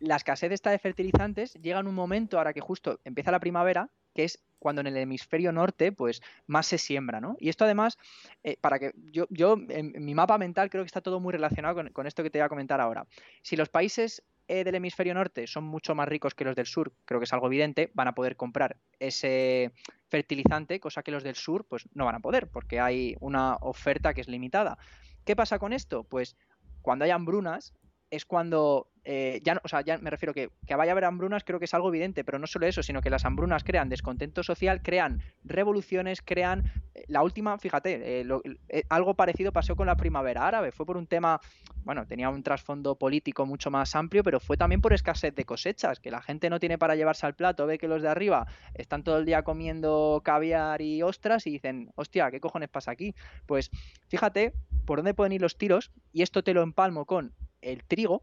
la escasez esta de fertilizantes llega en un momento, ahora que justo empieza la primavera, que es cuando en el hemisferio norte, pues más se siembra, ¿no? Y esto además, eh, para que yo, yo en, mi mapa mental creo que está todo muy relacionado con, esto que te voy a comentar ahora. Si los países eh, del hemisferio norte son mucho más ricos que los del sur, creo que es algo evidente, van a poder comprar ese fertilizante, cosa que los del sur, pues no van a poder, porque hay una oferta que es limitada. ¿Qué pasa con esto? Pues cuando hay hambrunas, es cuando eh, ya, o sea, ya me refiero que, que vaya a haber hambrunas, creo que es algo evidente, pero no solo eso, sino que las hambrunas crean descontento social, crean revoluciones, crean. Eh, la última, fíjate, eh, algo parecido pasó con la primavera árabe. Fue por un tema, bueno, tenía un trasfondo político mucho más amplio, pero fue también por escasez de cosechas, que la gente no tiene para llevarse al plato, ve que los de arriba están todo el día comiendo caviar y ostras y dicen, hostia, ¿qué cojones pasa aquí? Pues fíjate por dónde pueden ir los tiros, y esto te lo empalmo con el trigo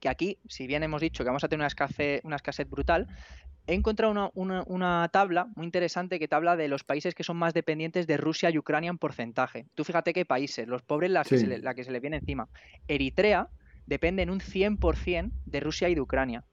que aquí, si bien hemos dicho que vamos a tener una escasez, una escasez brutal, he encontrado una, tabla muy interesante que te habla de los países que son más dependientes de Rusia y Ucrania en porcentaje. Tú fíjate qué países, los pobres la que, se le, la que se le viene encima. Eritrea depende en un 100% de Rusia y de Ucrania.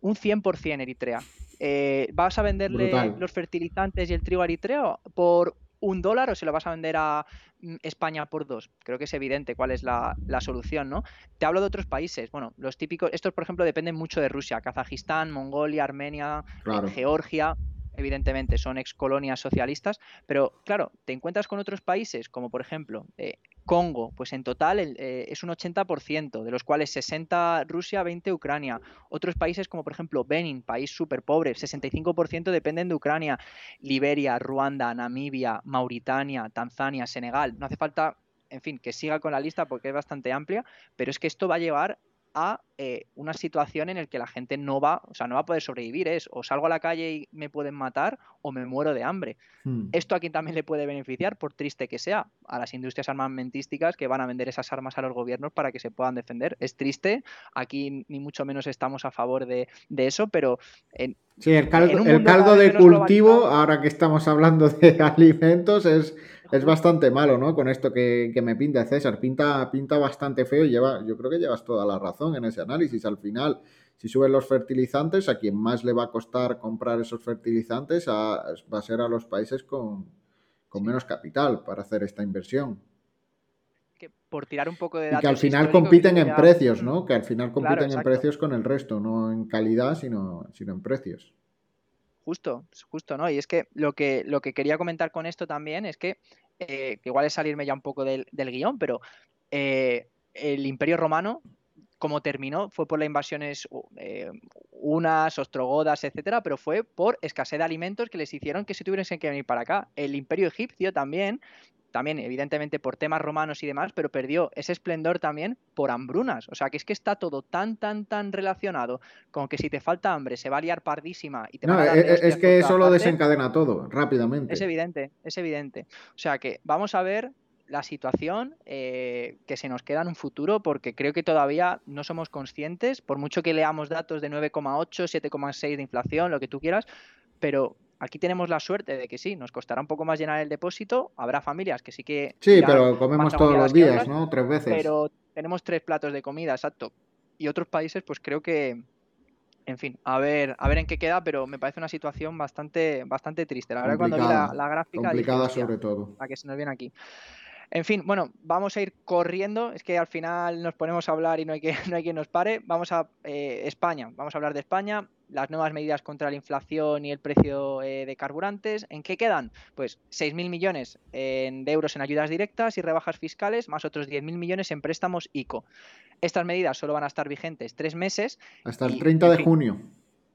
Un 100% Eritrea. Eh, ¿Vas a venderle los fertilizantes y el trigo a Eritrea por un dólar o se lo vas a vender a mm, España por dos. Creo que es evidente cuál es la, solución, ¿no? Te hablo de otros países. Bueno, los típicos, estos por ejemplo dependen mucho de Rusia, Kazajistán, Mongolia, Armenia, eh, Georgia. Evidentemente son ex colonias socialistas, pero claro, te encuentras con otros países como por ejemplo eh, Congo, pues en total eh, es un 80%, de los cuales 60 Rusia, 20 Ucrania. Otros países como por ejemplo Benin, país súper pobre, 65% dependen de Ucrania. Liberia, Ruanda, Namibia, Mauritania, Tanzania, Senegal. No hace falta, en fin, que siga con la lista porque es bastante amplia, pero es que esto va a llevar a eh, una situación en la que la gente no va, o sea, no va a poder sobrevivir. Es o salgo a la calle y me pueden matar o me muero de hambre. Hmm. Esto a quien también le puede beneficiar, por triste que sea, a las industrias armamentísticas que van a vender esas armas a los gobiernos para que se puedan defender. Es triste, aquí ni mucho menos estamos a favor de, eso, pero... En, sí, el caldo, el caldo de cultivo, ahora que estamos hablando de alimentos, es es bastante malo, ¿no? Con esto que, me pinta César. Pinta, pinta bastante feo y lleva, yo creo que llevas toda la razón en ese análisis. Al final, si suben los fertilizantes, a quien más le va a costar comprar esos fertilizantes va a ser a los países con, menos capital para hacer esta inversión. Que por tirar un poco de datos Y que al final compiten en precios, ¿no? Que al final compiten en precios con el resto, no en calidad, sino, sino en precios. Justo, justo, ¿no? Y es que lo que, lo que quería comentar con esto también es que, eh, igual es salirme ya un poco del, guion, pero eh, el Imperio Romano, como terminó, fue por las invasiones eh, unas, ostrogodas, etcétera, pero fue por escasez de alimentos que les hicieron que se tuviesen que venir para acá. El Imperio Egipcio también también evidentemente por temas romanos y demás, pero perdió ese esplendor también por hambrunas. O sea, que es que está todo tan, tan, tan relacionado con que si te falta hambre se va a liar pardísima y te no, a dar es, es que eso lo desencadena todo rápidamente. Es evidente, es evidente. O sea que vamos a ver la situación eh, que se nos queda en un futuro porque creo que todavía no somos conscientes, por mucho que leamos datos de 9,8, 7,6 de inflación, lo que tú quieras, pero Aquí tenemos la suerte de que sí, nos costará un poco más llenar el depósito. Habrá familias que sí que. Sí, pero comemos todos los días, ¿no? Tres veces. Pero tenemos tres platos de comida, exacto. Y otros países, pues creo que. En fin, a ver, a ver en qué queda, pero me parece una situación bastante, bastante triste. La verdad, cuando vi la, gráfica. Complicada sobre todo. La que se nos viene aquí. En fin, bueno, vamos a ir corriendo. Es que al final nos ponemos a hablar y no hay, que, no hay quien nos pare. Vamos a eh, España. Vamos a hablar de España las nuevas medidas contra la inflación y el precio eh, de carburantes. ¿En qué quedan? Pues 6.000 millones de euros en ayudas directas y rebajas fiscales, más otros 10.000 millones en préstamos ICO. Estas medidas solo van a estar vigentes tres meses. Hasta el 30 de junio.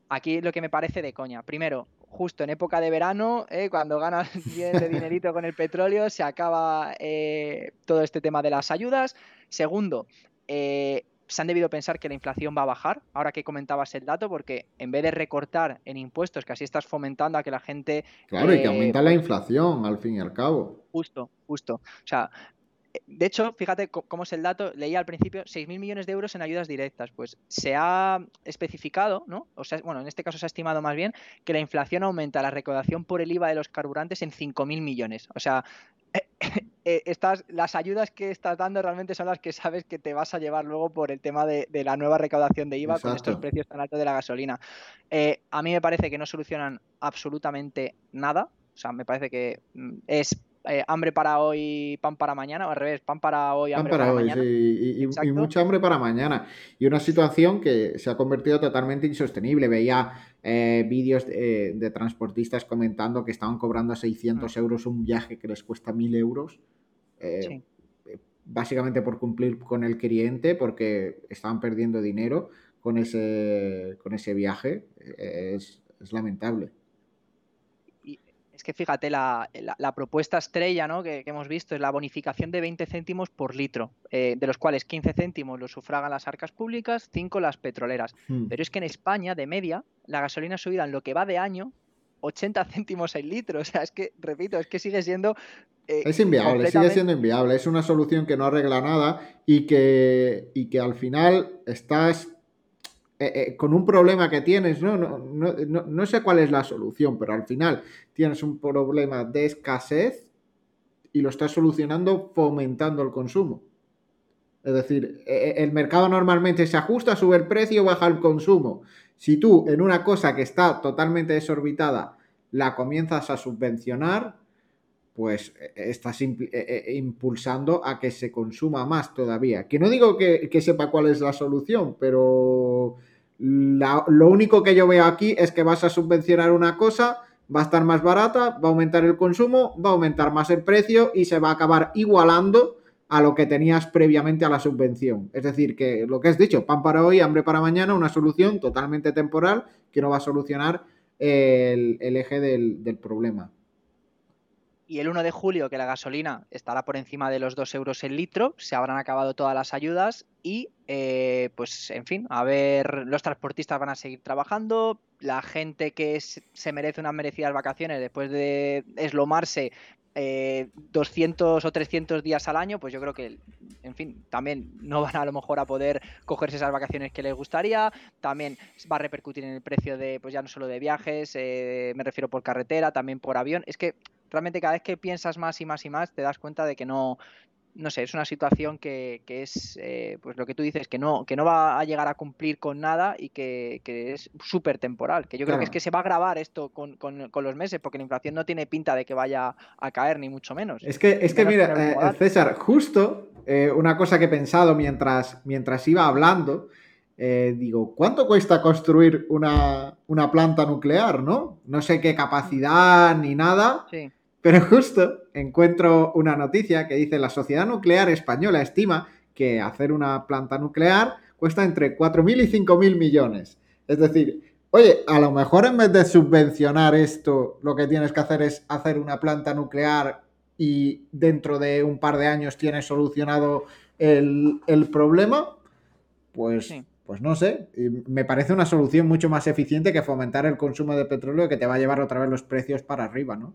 Aquí lo que me parece de coña. Primero, justo en época de verano, eh, cuando ganas bien de dinerito con el petróleo, se acaba eh, todo este tema de las ayudas. Segundo, eh, se han debido pensar que la inflación va a bajar, ahora que comentabas el dato, porque en vez de recortar en impuestos, que así estás fomentando a que la gente... Claro, y que aumenta la inflación, al fin y al cabo. Justo, justo. O sea, de hecho, fíjate cómo es el dato, leía al principio 6.000 millones de euros en ayudas directas. Pues se ha especificado, ¿no? O sea, bueno, en este caso se ha estimado más bien que la inflación aumenta la recaudación por el IVA de los carburantes en 5.000 millones. O sea, eh, estas, las ayudas que estás dando realmente son las que sabes que te vas a llevar luego por el tema de, la nueva recaudación de IVA con estos precios tan altos de la gasolina. Eh, a mí me parece que no solucionan absolutamente nada. O sea, me parece que mm, es eh, hambre para hoy, pan para mañana, o al revés, pan para hoy, hambre para, mañana. y, mucha hambre para mañana. Y una situación que se ha convertido totalmente insostenible. Veía eh, vídeos de, transportistas comentando que estaban cobrando 600 mm. euros un viaje que les cuesta 1000 euros. Eh, básicamente por cumplir con el cliente, porque estaban perdiendo dinero con ese, con ese viaje. Es, lamentable. Es que fíjate, la, propuesta estrella ¿no? que, hemos visto es la bonificación de 20 céntimos por litro, eh, de los cuales 15 céntimos los sufragan las arcas públicas, 5 las petroleras. Hmm. Pero es que en España, de media, la gasolina subida en lo que va de año 80 céntimos el litro. O sea, es que, repito, es que sigue siendo eh, es inviable, sigue siendo inviable. Es una solución que no arregla nada y que, y que al final estás eh, eh, con un problema que tienes, ¿no? No, no sé cuál es la solución, pero al final tienes un problema de escasez y lo estás solucionando fomentando el consumo. Es decir, el mercado normalmente se ajusta, sube el precio, baja el consumo. Si tú en una cosa que está totalmente desorbitada la comienzas a subvencionar, pues eh, estás impulsando a que se consuma más todavía. Que no digo que, sepa cuál es la solución, pero lo único que yo veo aquí es que vas a subvencionar una cosa, va a estar más barata, va a aumentar el consumo, va a aumentar más el precio y se va a acabar igualando a lo que tenías previamente a la subvención. Es decir, que lo que has dicho, pan para hoy, hambre para mañana, una solución totalmente temporal que no va a solucionar el, eje del problema y el 1 de julio, que la gasolina estará por encima de los 2 euros el litro, se habrán acabado todas las ayudas y, eh, pues, en fin, a ver, los transportistas van a seguir trabajando, la gente que se merece unas merecidas vacaciones después de eslomarse 200 eh, o 300 días al año, pues yo creo que, en fin, también no van a lo mejor a poder cogerse esas vacaciones que les gustaría, también va a repercutir en el precio de, pues ya no solo de viajes, eh, me refiero por carretera, también por avión, es que realmente cada vez que piensas más y más y más te das cuenta de que no, no sé, es una situación que, es, eh, pues lo que tú dices, que no, que no va a llegar a cumplir con nada y que, es súper temporal. Que yo creo que es que se va a agravar esto con, los meses, porque la inflación no tiene pinta de que vaya a caer, ni mucho menos. Es que, es que mira, eh, César, justo eh, una cosa que he pensado mientras, mientras iba hablando, digo, ¿cuánto cuesta construir una, una, planta nuclear, no? No sé qué capacidad ni nada. Sí pero justo encuentro una noticia que dice la Sociedad Nuclear Española estima que hacer una planta nuclear cuesta entre 4.000 y 5.000 millones. Es decir, oye, a lo mejor en vez de subvencionar esto, lo que tienes que hacer es hacer una planta nuclear y dentro de un par de años tienes solucionado el, problema, pues, pues no sé, me parece una solución mucho más eficiente que fomentar el consumo de petróleo que te va a llevar otra vez los precios para arriba, ¿no?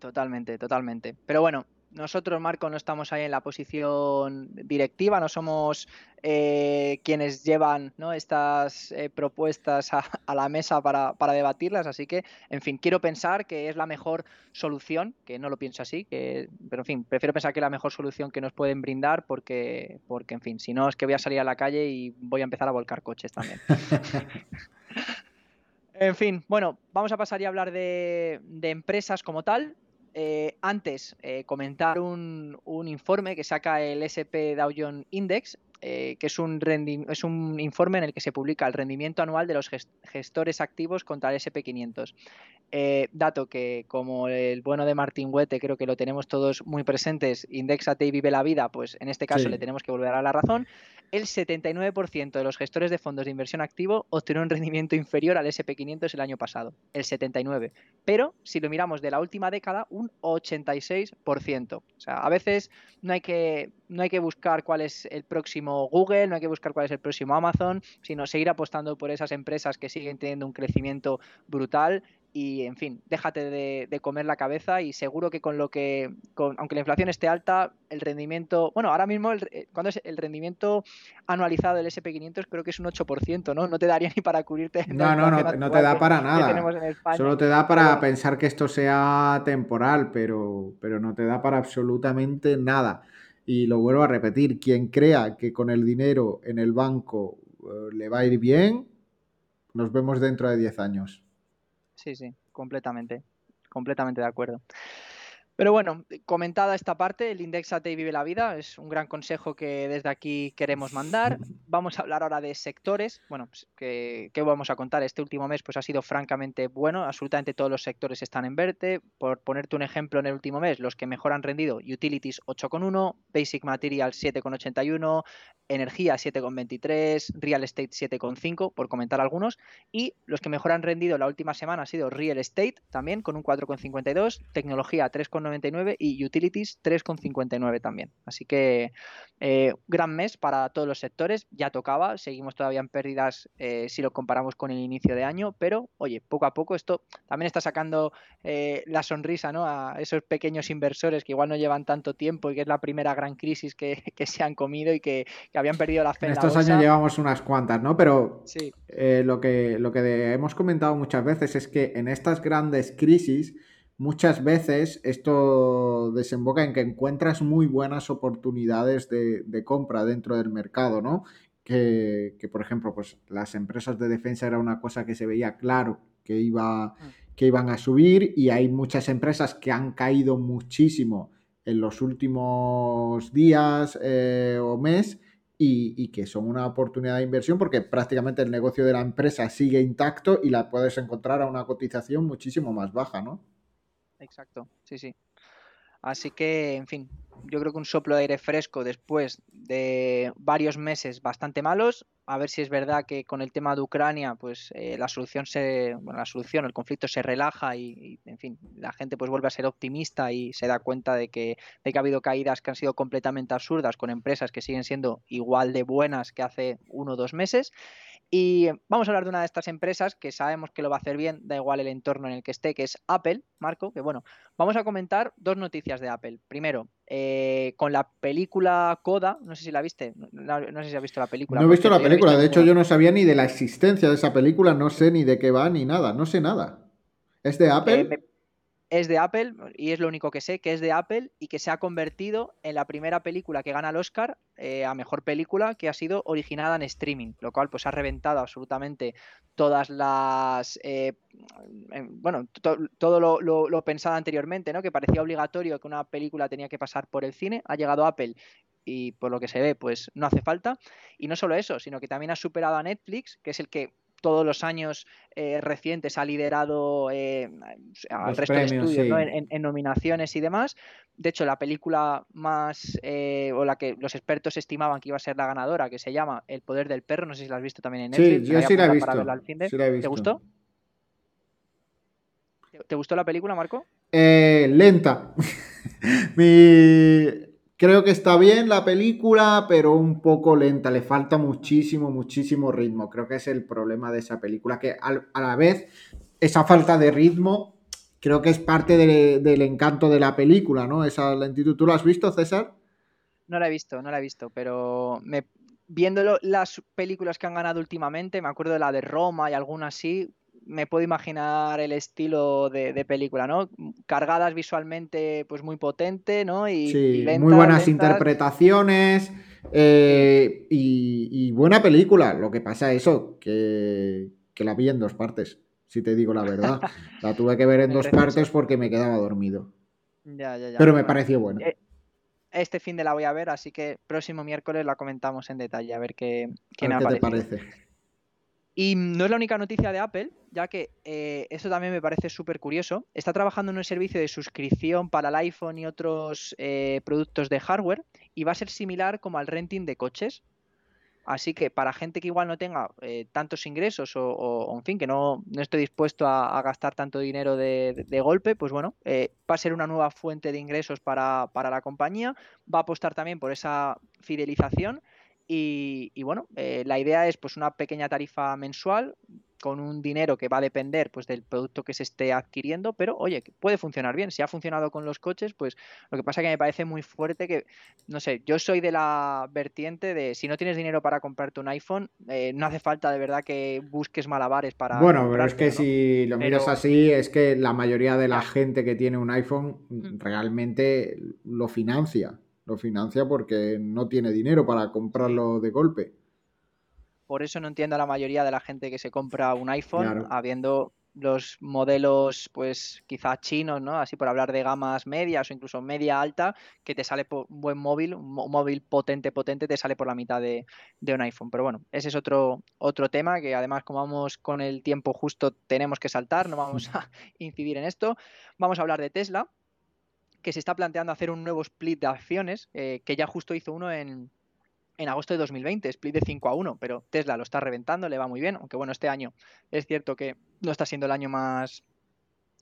Totalmente, totalmente. Pero bueno, nosotros, Marco, no estamos ahí en la posición directiva, no somos eh, quienes llevan ¿no? estas eh, propuestas a, la mesa para, debatirlas, así que, en fin, quiero pensar que es la mejor solución, que no lo pienso así, que, pero en fin, prefiero pensar que es la mejor solución que nos pueden brindar porque, porque, en fin, si no es que voy a salir a la calle y voy a empezar a volcar coches también. en fin, bueno, vamos a pasar y a hablar de, de empresas como tal. Eh, antes eh, comentar un, informe que saca el SP Dow Jones Index, eh, que es un, informe en el que se publica el rendimiento anual de los gestores activos contra el SP500. Dato que, como el bueno de Martín Huete, creo que lo tenemos todos muy presentes, indexate y vive la vida, pues en este caso le tenemos que volver a la razón el 79% de los gestores de fondos de inversión activo obtuvieron un rendimiento inferior al SP500 el año pasado, el 79%. Pero si lo miramos de la última década, un 86%. O sea, a veces no hay que, no hay que buscar cuál es el próximo Google, no hay que buscar cuál es el próximo Amazon, sino seguir apostando por esas empresas que siguen teniendo un crecimiento brutal y en fin, déjate de, comer la cabeza y seguro que con lo que, aunque la inflación esté alta, el rendimiento, bueno, ahora mismo el, eh, cuando es el rendimiento anualizado del SP500 creo que es un 8%, ¿no? No te daría ni para cubrirte. No, no, no, no te da para nada. Solo te da para pensar que esto sea temporal, pero, pero no te da para absolutamente nada. Y lo vuelvo a repetir, quien crea que con el dinero en el banco eh, le va a ir bien, nos vemos dentro de 10 años sí, sí, completamente, completamente de acuerdo. Pero bueno, comentada esta parte, el Indexate y Vive la Vida es un gran consejo que desde aquí queremos mandar. Vamos a hablar ahora de sectores. Bueno, pues, ¿qué, vamos a contar? Este último mes pues ha sido francamente bueno. Absolutamente todos los sectores están en verde. Por ponerte un ejemplo, en el último mes, los que mejor han rendido, Utilities 8,1, Basic Materials 7,81, Energía 7,23, Real Estate 7,5, por comentar algunos. Y los que mejor han rendido la última semana ha sido Real Estate, también con un 4,52, Tecnología 3,99 y Utilities 3,59 también. Así que eh, gran mes para todos los sectores, ya tocaba, seguimos todavía en pérdidas eh, si lo comparamos con el inicio de año, pero oye, poco a poco esto también está sacando eh, la sonrisa ¿no? a esos pequeños inversores que igual no llevan tanto tiempo y que es la primera gran crisis que, se han comido y que, habían perdido la fe. En, estos años llevamos unas cuantas, ¿no? Pero lo, que, lo que hemos comentado muchas veces es que en estas grandes crisis muchas veces esto desemboca en que encuentras muy buenas oportunidades de, compra dentro del mercado, ¿no? Que, por ejemplo, pues las empresas de defensa era una cosa que se veía claro que, iba, mm. que iban a subir y hay muchas empresas que han caído muchísimo en los últimos días eh, o mes y, y, que son una oportunidad de inversión porque prácticamente el negocio de la empresa sigue intacto y la puedes encontrar a una cotización muchísimo más baja, ¿no? Exacto, sí, sí. Así que, en fin, yo creo que un soplo de aire fresco después de varios meses bastante malos. A ver si es verdad que con el tema de Ucrania, pues eh, la solución se, bueno, la solución, el conflicto se relaja y, en fin, la gente pues vuelve a ser optimista y se da cuenta de que, de que ha habido caídas que han sido completamente absurdas con empresas que siguen siendo igual de buenas que hace uno o dos meses. Y vamos a hablar de una de estas empresas que sabemos que lo va a hacer bien, da igual el entorno en el que esté, que es Apple, Marco, que bueno, vamos a comentar dos noticias de Apple. Primero, eh, con la película Coda, no sé si la viste, no, sé si has visto la película. No he visto la película, de hecho yo no sabía ni de la existencia de esa película, no sé ni de qué va ni nada, no sé nada. ¿Es de Apple? Eh, es de Apple y es lo único que sé, que es de Apple y que se ha convertido en la primera película que gana el Oscar eh, a mejor película que ha sido originada en streaming, lo cual pues ha reventado absolutamente todas las, eh, bueno, todo lo, lo, pensado anteriormente, ¿no? Que parecía obligatorio que una película tenía que pasar por el cine, ha llegado Apple y por lo que se ve pues no hace falta y no solo eso, sino que también ha superado a Netflix, que es el que todos los años eh, recientes ha liderado eh, al resto de estudios en, nominaciones y demás. De hecho, la película más eh, o la que los expertos estimaban que iba a ser la ganadora, que se llama El poder del perro, no sé si la has visto también en Netflix. Sí, yo sí la he visto. ¿Te gustó? ¿Te gustó la película, Marco? lenta. Mi Creo que está bien la película, pero un poco lenta, le falta muchísimo, muchísimo ritmo. Creo que es el problema de esa película, que a la vez esa falta de ritmo creo que es parte del encanto de la película, ¿no? Esa lentitud. ¿Tú lo has visto, César? No la he visto, no la he visto, pero me, viendo las películas que han ganado últimamente, me acuerdo de la de Roma y alguna así, me puedo imaginar el estilo de, película, ¿no? Cargadas visualmente, pues muy potente, ¿no? Y, sí, muy buenas interpretaciones eh, y, buena película. Lo que pasa es eso, que, la vi en dos partes, si te digo la verdad. la tuve que ver en dos partes porque me quedaba dormido. Ya, ya, ya. Pero me pareció bueno. Eh, este fin de la voy a ver, así que próximo miércoles la comentamos en detalle, a ver qué, qué, qué te parece. Y no es la única noticia de Apple, ya que eh, eso también me parece súper curioso. Está trabajando en un servicio de suscripción para el iPhone y otros eh, productos de hardware y va a ser similar como al renting de coches. Así que para gente que igual no tenga eh, tantos ingresos o, en fin, que no, no esté dispuesto a, gastar tanto dinero de, golpe, pues bueno, va a ser una nueva fuente de ingresos para, para la compañía. Va a apostar también por esa fidelización y, bueno, eh, la idea es pues una pequeña tarifa mensual con un dinero que va a depender pues del producto que se esté adquiriendo, pero oye, puede funcionar bien. Si ha funcionado con los coches, pues lo que pasa es que me parece muy fuerte que, no sé, yo soy de la vertiente de si no tienes dinero para comprarte un iPhone, eh, no hace falta de verdad que busques malabares para... Bueno, pero es que si lo miras así, es que la mayoría de la gente que tiene un iPhone mm. realmente lo financia lo financia porque no tiene dinero para comprarlo de golpe. Por eso no entiendo a la mayoría de la gente que se compra un iPhone habiendo los modelos, pues quizá chinos, ¿no? Así por hablar de gamas medias o incluso media alta, que te sale por un buen móvil, un móvil potente, potente, te sale por la mitad de, un iPhone. Pero bueno, ese es otro, otro tema que además, como vamos con el tiempo justo, tenemos que saltar, no vamos a incidir en esto. Vamos a hablar de Tesla, que se está planteando hacer un nuevo split de acciones, eh, que ya justo hizo uno en, en agosto de 2020, split de 5 a 1, pero Tesla lo está reventando, le va muy bien, aunque bueno, este año es cierto que no está siendo el año más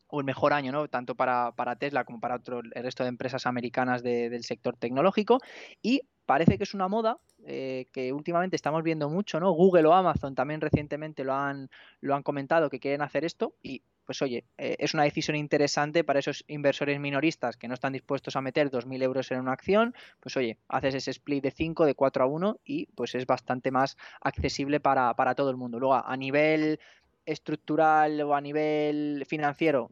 o el mejor año, ¿no? Tanto para, Tesla como para otro, el resto de empresas americanas del sector tecnológico. Y parece que es una moda eh, que últimamente estamos viendo mucho, ¿no? Google o Amazon también recientemente lo han, lo han comentado que quieren hacer esto pues oye, eh, es una decisión interesante para esos inversores minoristas que no están dispuestos a meter 2.000 euros en una acción, pues oye, haces ese split de 5, de 4 a 1 y pues es bastante más accesible para, para todo el mundo. Luego, a nivel estructural o a nivel financiero,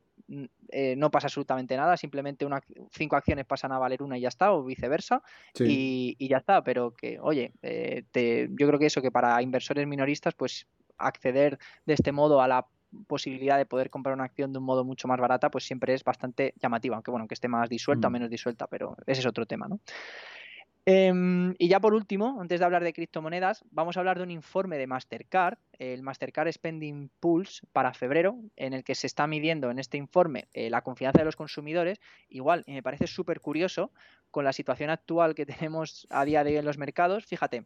eh, no pasa absolutamente nada, simplemente una, cinco acciones pasan a valer una y ya está, o viceversa, y, ya está, pero que, oye, eh, yo creo que eso, que para inversores minoristas, pues acceder de este modo a la posibilidad de poder comprar una acción de un modo mucho más barata, pues siempre es bastante llamativa, aunque bueno, que esté más disuelta o mm. menos disuelta, pero ese es otro tema, ¿no? Em, y ya por último, antes de hablar de criptomonedas, vamos a hablar de un informe de Mastercard, el Mastercard Spending Pulse para febrero, en el que se está midiendo en este informe eh, la confianza de los consumidores. Igual, y me parece súper curioso con la situación actual que tenemos a día de hoy en los mercados. Fíjate,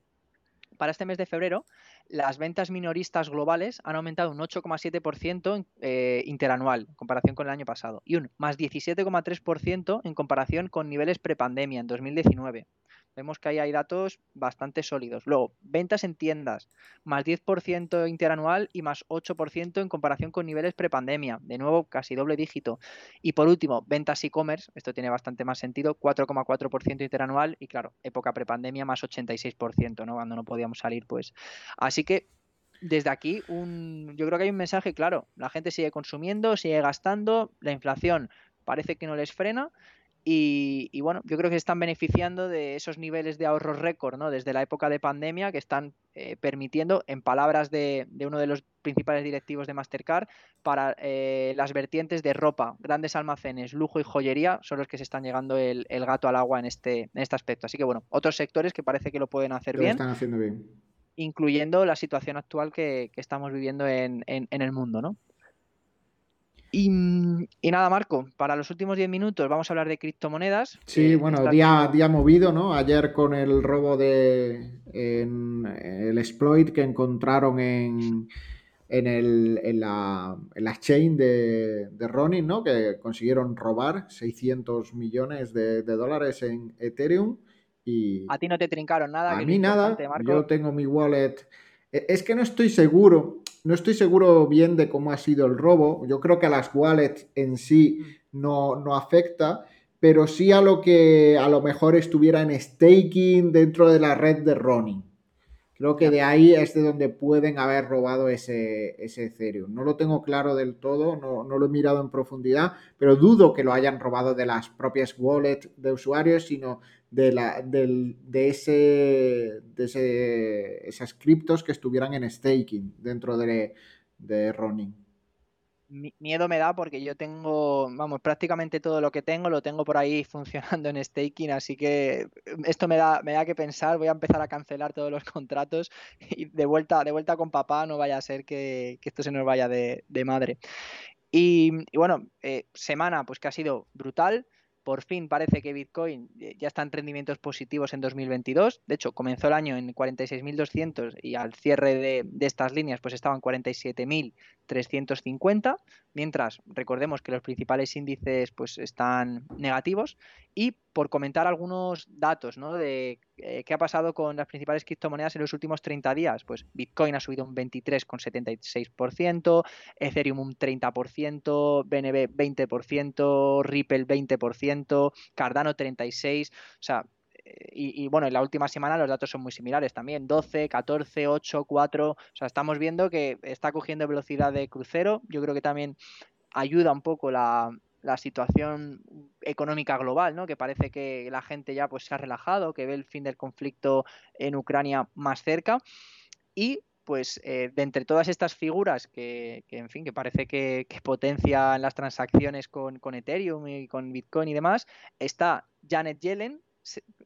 para este mes de febrero, las ventas minoristas globales han aumentado un 8,7% eh, interanual en comparación con el año pasado y un más 17,3% en comparación con niveles prepandemia en 2019. Vemos que ahí hay datos bastante sólidos. Luego, ventas en tiendas, más 10% interanual y más 8% en comparación con niveles prepandemia. De nuevo, casi doble dígito. Y por último, ventas e-commerce, esto tiene bastante más sentido, 4,4% interanual y claro, época prepandemia más 86%, ¿no? Cuando no podíamos salir, pues. Así que desde aquí, un, yo creo que hay un mensaje claro. La gente sigue consumiendo, sigue gastando, la inflación parece que no les frena y, bueno, yo creo que se están beneficiando de esos niveles de ahorro récord, ¿no? Desde la época de pandemia que están eh, permitiendo, en palabras de, uno de los principales directivos de Mastercard, para eh, las vertientes de ropa, grandes almacenes, lujo y joyería son los que se están llegando el, gato al agua en este, en este aspecto. Así que bueno, otros sectores que parece que lo pueden hacer bien. están haciendo bien. Incluyendo la situación actual que, estamos viviendo en, en el mundo, ¿no? Y, nada, Marco, para los últimos 10 minutos vamos a hablar de criptomonedas. Sí, bueno, día, día movido, ¿no? Ayer con el robo de el exploit que encontraron en, en, el, en, la, en la chain de, de Ronin, ¿no? Que consiguieron robar 600 millones de, dólares en Ethereum. Y a ti no te trincaron nada. A mí nada. Yo tengo mi wallet. E, es que no estoy seguro no estoy seguro bien de cómo ha sido el robo. Yo creo que a las wallets en sí mm. no, no afecta, pero sí a lo que a lo mejor estuviera en staking dentro de la red de Ronin. Creo que de ahí es de donde pueden haber robado ese, ese Ethereum. No lo tengo claro del todo, no, lo he mirado en profundidad, pero dudo que lo hayan robado de las propias wallets de usuarios, sino de, la, de, ese, de ese, esas criptos que estuvieran en staking dentro de, de Ronin miedo me da porque yo tengo, vamos, prácticamente todo lo que tengo lo tengo por ahí funcionando en staking, así que esto me da, me da que pensar, voy a empezar a cancelar todos los contratos y de vuelta, de vuelta con papá, no vaya a ser que, esto se nos vaya de, madre. Y, bueno, eh, semana pues que ha sido brutal. Por fin parece que Bitcoin eh, ya está en rendimientos positivos en 2022. De hecho, comenzó el año en 46.200 y al cierre de, de, estas líneas pues estaban 47.350 mientras recordemos que los principales índices pues están negativos y por comentar algunos datos ¿no? de eh, qué ha pasado con las principales criptomonedas en los últimos 30 días, pues Bitcoin ha subido un 23,76%, Ethereum un 30%, BNB 20%, Ripple 20%, Cardano 36%, o sea, y, bueno, en la última semana los datos son muy similares también, 12, 14, 8, 4, o sea, estamos viendo que está cogiendo velocidad de crucero, yo creo que también ayuda un poco la, situación económica global, ¿no? Que parece que la gente ya pues se ha relajado, que ve el fin del conflicto en Ucrania más cerca y pues eh, de entre todas estas figuras que, en fin, que parece que, potencian las transacciones con, con, Ethereum y con Bitcoin y demás, está Janet Yellen,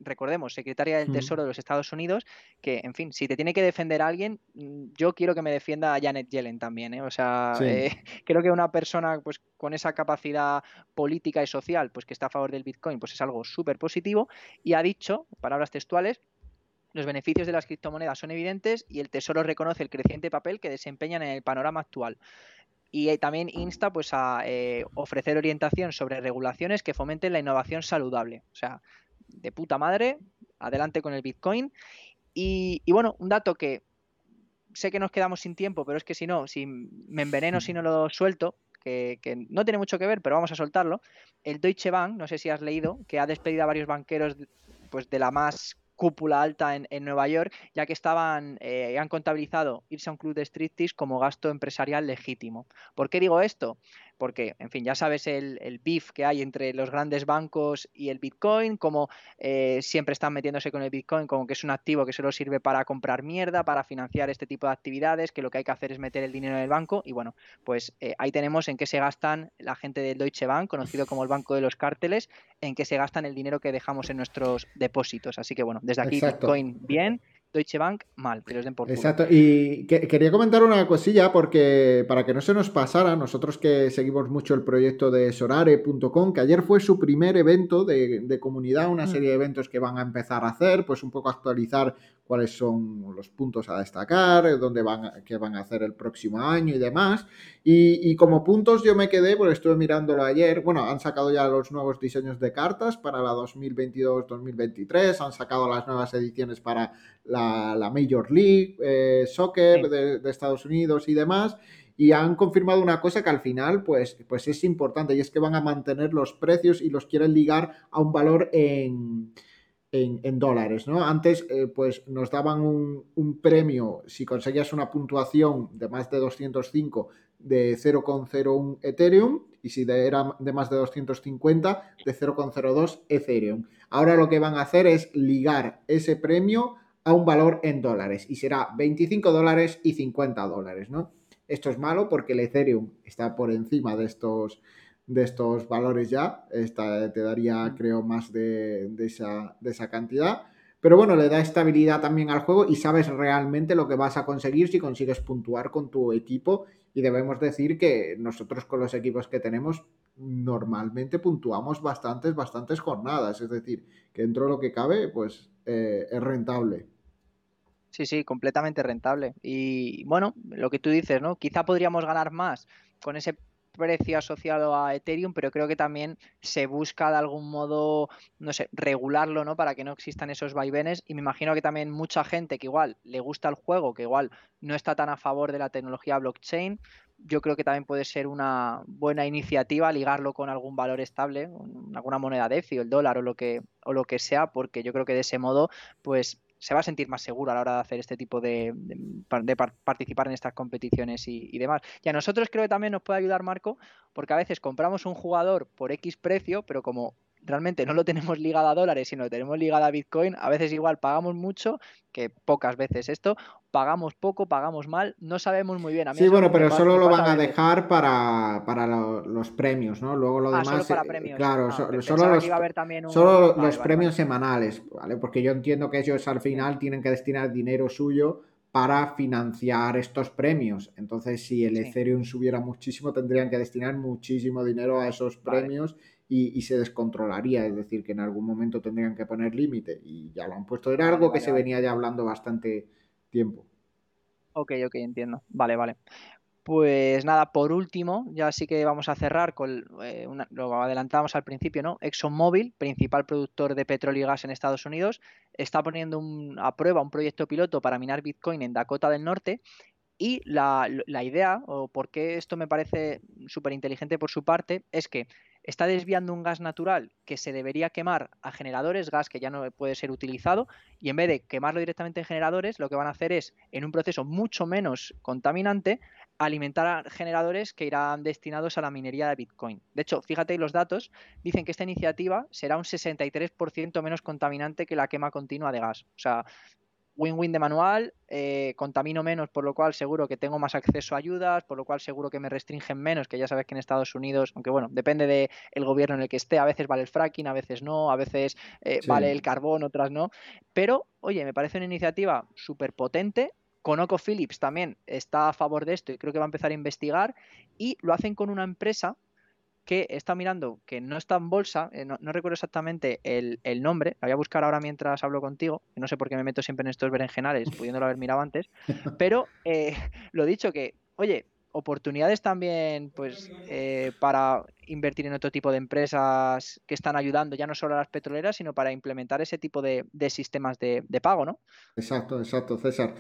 recordemos, secretaria del Tesoro de los Estados Unidos, que, en fin, si te tiene que defender a alguien, mm, yo quiero que me defienda a Janet Yellen también, ¿eh? O sea, eh, creo que una persona pues con esa capacidad política y social, pues que está a favor del Bitcoin, pues es algo súper positivo y ha dicho, palabras textuales, los beneficios de las criptomonedas son evidentes y el Tesoro reconoce el creciente papel que desempeñan en el panorama actual y eh, también insta pues a ofrecer orientación sobre regulaciones que fomenten la innovación saludable. O sea, de puta madre, adelante con el Bitcoin. Y, bueno, un dato que sé que nos quedamos sin tiempo, pero es que si no, si me enveneno si no lo suelto, que, no tiene mucho que ver, pero vamos a soltarlo. El Deutsche Bank, no sé si has leído, que ha despedido a varios banqueros pues, de la más cúpula alta en, Nueva York, ya que estaban, eh, han contabilizado irse a un club de striptease como gasto empresarial legítimo. ¿Por qué digo esto? Porque, en fin, ya sabes el, el beef que hay entre los grandes bancos y el Bitcoin, como eh, siempre están metiéndose con el Bitcoin, como que es un activo que solo sirve para comprar mierda, para financiar este tipo de actividades, que lo que hay que hacer es meter el dinero en el banco. Y bueno, pues eh, ahí tenemos en qué se gastan la gente del Deutsche Bank, conocido como el banco de los cárteles, en qué se gastan el dinero que dejamos en nuestros depósitos. Así que bueno, desde aquí Bitcoin bien Deutsche Bank mal, que los den por culo. Exacto, y quería comentar una cosilla porque para que no se nos pasara, nosotros que seguimos mucho el proyecto de sorare.com, que ayer fue su primer evento de, comunidad, una mm. serie de eventos que van a empezar a hacer, pues un poco actualizar cuáles son los puntos a destacar, dónde van, qué van a hacer el próximo año y demás. Y, como puntos yo me quedé, porque estuve mirándolo ayer, bueno, han sacado ya los nuevos diseños de cartas para la 2022-2023, han sacado las nuevas ediciones para la, Major League eh, Soccer de, Estados Unidos y demás. Y han confirmado una cosa que al final pues, pues es importante y es que van a mantener los precios y los quieren ligar a un valor en, en, dólares, ¿no? Antes, eh, pues nos daban un, premio si conseguías una puntuación de más de 205 de 0,01 Ethereum y si era de más de 250 de 0,02 Ethereum. Ahora lo que van a hacer es ligar ese premio a un valor en dólares y será 25 dólares y 50 dólares, ¿no? Esto es malo porque el Ethereum está por encima de estos de estos valores ya. Esta te daría, creo, más de, esa, de esa cantidad. Pero bueno, le da estabilidad también al juego y sabes realmente lo que vas a conseguir si consigues puntuar con tu equipo. Y debemos decir que nosotros con los equipos que tenemos normalmente puntuamos bastantes, bastantes jornadas. Es decir, que dentro de lo que cabe, pues eh, es rentable. Sí, sí, completamente rentable. Y bueno, lo que tú dices, ¿no? Quizá podríamos ganar más con ese precio asociado a Ethereum, pero creo que también se busca de algún modo, no sé, regularlo, ¿no? Para que no existan esos vaivenes. Y me imagino que también mucha gente que igual le gusta el juego, que igual no está tan a favor de la tecnología blockchain, yo creo que también puede ser una buena iniciativa ligarlo con algún valor estable, alguna moneda DeFi o el dólar o lo que o lo que sea, porque yo creo que de ese modo, pues se va a sentir más seguro a la hora de hacer este tipo de, de, participar en estas competiciones y, demás. Y a nosotros creo que también nos puede ayudar Marco, porque a veces compramos un jugador por X precio, pero como realmente no lo tenemos ligado a dólares, sino lo tenemos ligado a Bitcoin, a veces igual pagamos mucho, que pocas veces esto, pagamos poco, pagamos mal, no sabemos muy bien. sí, bueno, pero solo lo van a dejar para, para los premios, ¿no? Luego lo ah, demás. Solo para premios. Claro, ah, solo los, solo los premios semanales, ¿vale? Porque yo entiendo que ellos al final tienen que destinar dinero suyo para financiar estos premios. Entonces, si el Ethereum subiera muchísimo, tendrían que destinar muchísimo dinero a esos premios y, se descontrolaría, es decir, que en algún momento tendrían que poner límite y ya lo han puesto. Era algo que se venía ya hablando bastante tiempo. Ok, ok, entiendo. Vale, vale. Pues nada, por último, ya sí que vamos a cerrar con eh, lo adelantamos al principio, ¿no? ExxonMobil, principal productor de petróleo y gas en Estados Unidos, está poniendo a prueba un proyecto piloto para minar Bitcoin en Dakota del Norte y la, la idea, o por qué esto me parece súper inteligente por su parte, es que está desviando un gas natural que se debería quemar a generadores, gas que ya no puede ser utilizado, y en vez de quemarlo directamente en generadores, lo que van a hacer es, en un proceso mucho menos contaminante, alimentar a generadores que irán destinados a la minería de Bitcoin. De hecho, fíjate los datos, dicen que esta iniciativa será un 63% menos contaminante que la quema continua de gas. O sea, win-win de manual, eh, contamino menos, por lo cual seguro que tengo más acceso a ayudas, por lo cual seguro que me restringen menos, que ya sabes que en Estados Unidos, aunque bueno, depende del gobierno en el que esté, a veces vale el fracking, a veces no, a veces eh, vale el carbón, otras no. Pero, oye, me parece una iniciativa súper potente. Conoco Phillips también está a favor de esto y creo que va a empezar a investigar y lo hacen con una empresa que está mirando que no está en bolsa, eh, no, recuerdo exactamente el, nombre, la voy a buscar ahora mientras hablo contigo, no sé por qué me meto siempre en estos berenjenales, pudiéndolo haber mirado antes, pero eh, lo dicho que, oye, oportunidades también pues eh, para invertir en otro tipo de empresas que están ayudando ya no solo a las petroleras, sino para implementar ese tipo de, sistemas de, de, pago, ¿no? Exacto, exacto, César.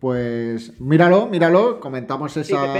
Pues míralo, míralo, comentamos esa,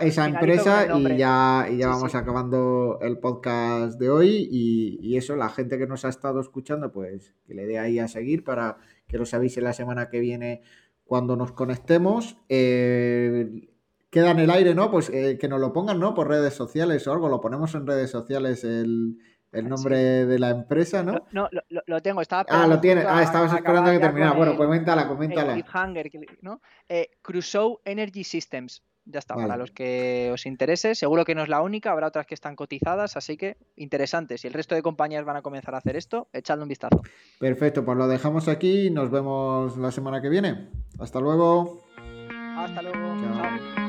esa, empresa y ya, ya vamos acabando el podcast de hoy y, eso, la gente que nos ha estado escuchando, pues que le dé ahí a seguir para que lo avise la semana que viene cuando nos conectemos. Eh, queda en el aire, ¿no? Pues eh, que nos lo pongan, ¿no? Por redes sociales o algo, lo ponemos en redes sociales el el nombre de la empresa, ¿no? No, lo, tengo, estaba Ah, lo tiene. Ah, estabas esperando que terminara. Bueno, coméntala, coméntala. Hunger, ¿no? Eh, Crusoe Energy Systems. Ya está, para los que os interese. Seguro que no es la única, habrá otras que están cotizadas, así que interesante. Si el resto de compañías van a comenzar a hacer esto, echadle un vistazo. Perfecto, pues lo dejamos aquí y nos vemos la semana que viene. Hasta luego. Hasta luego. Chao.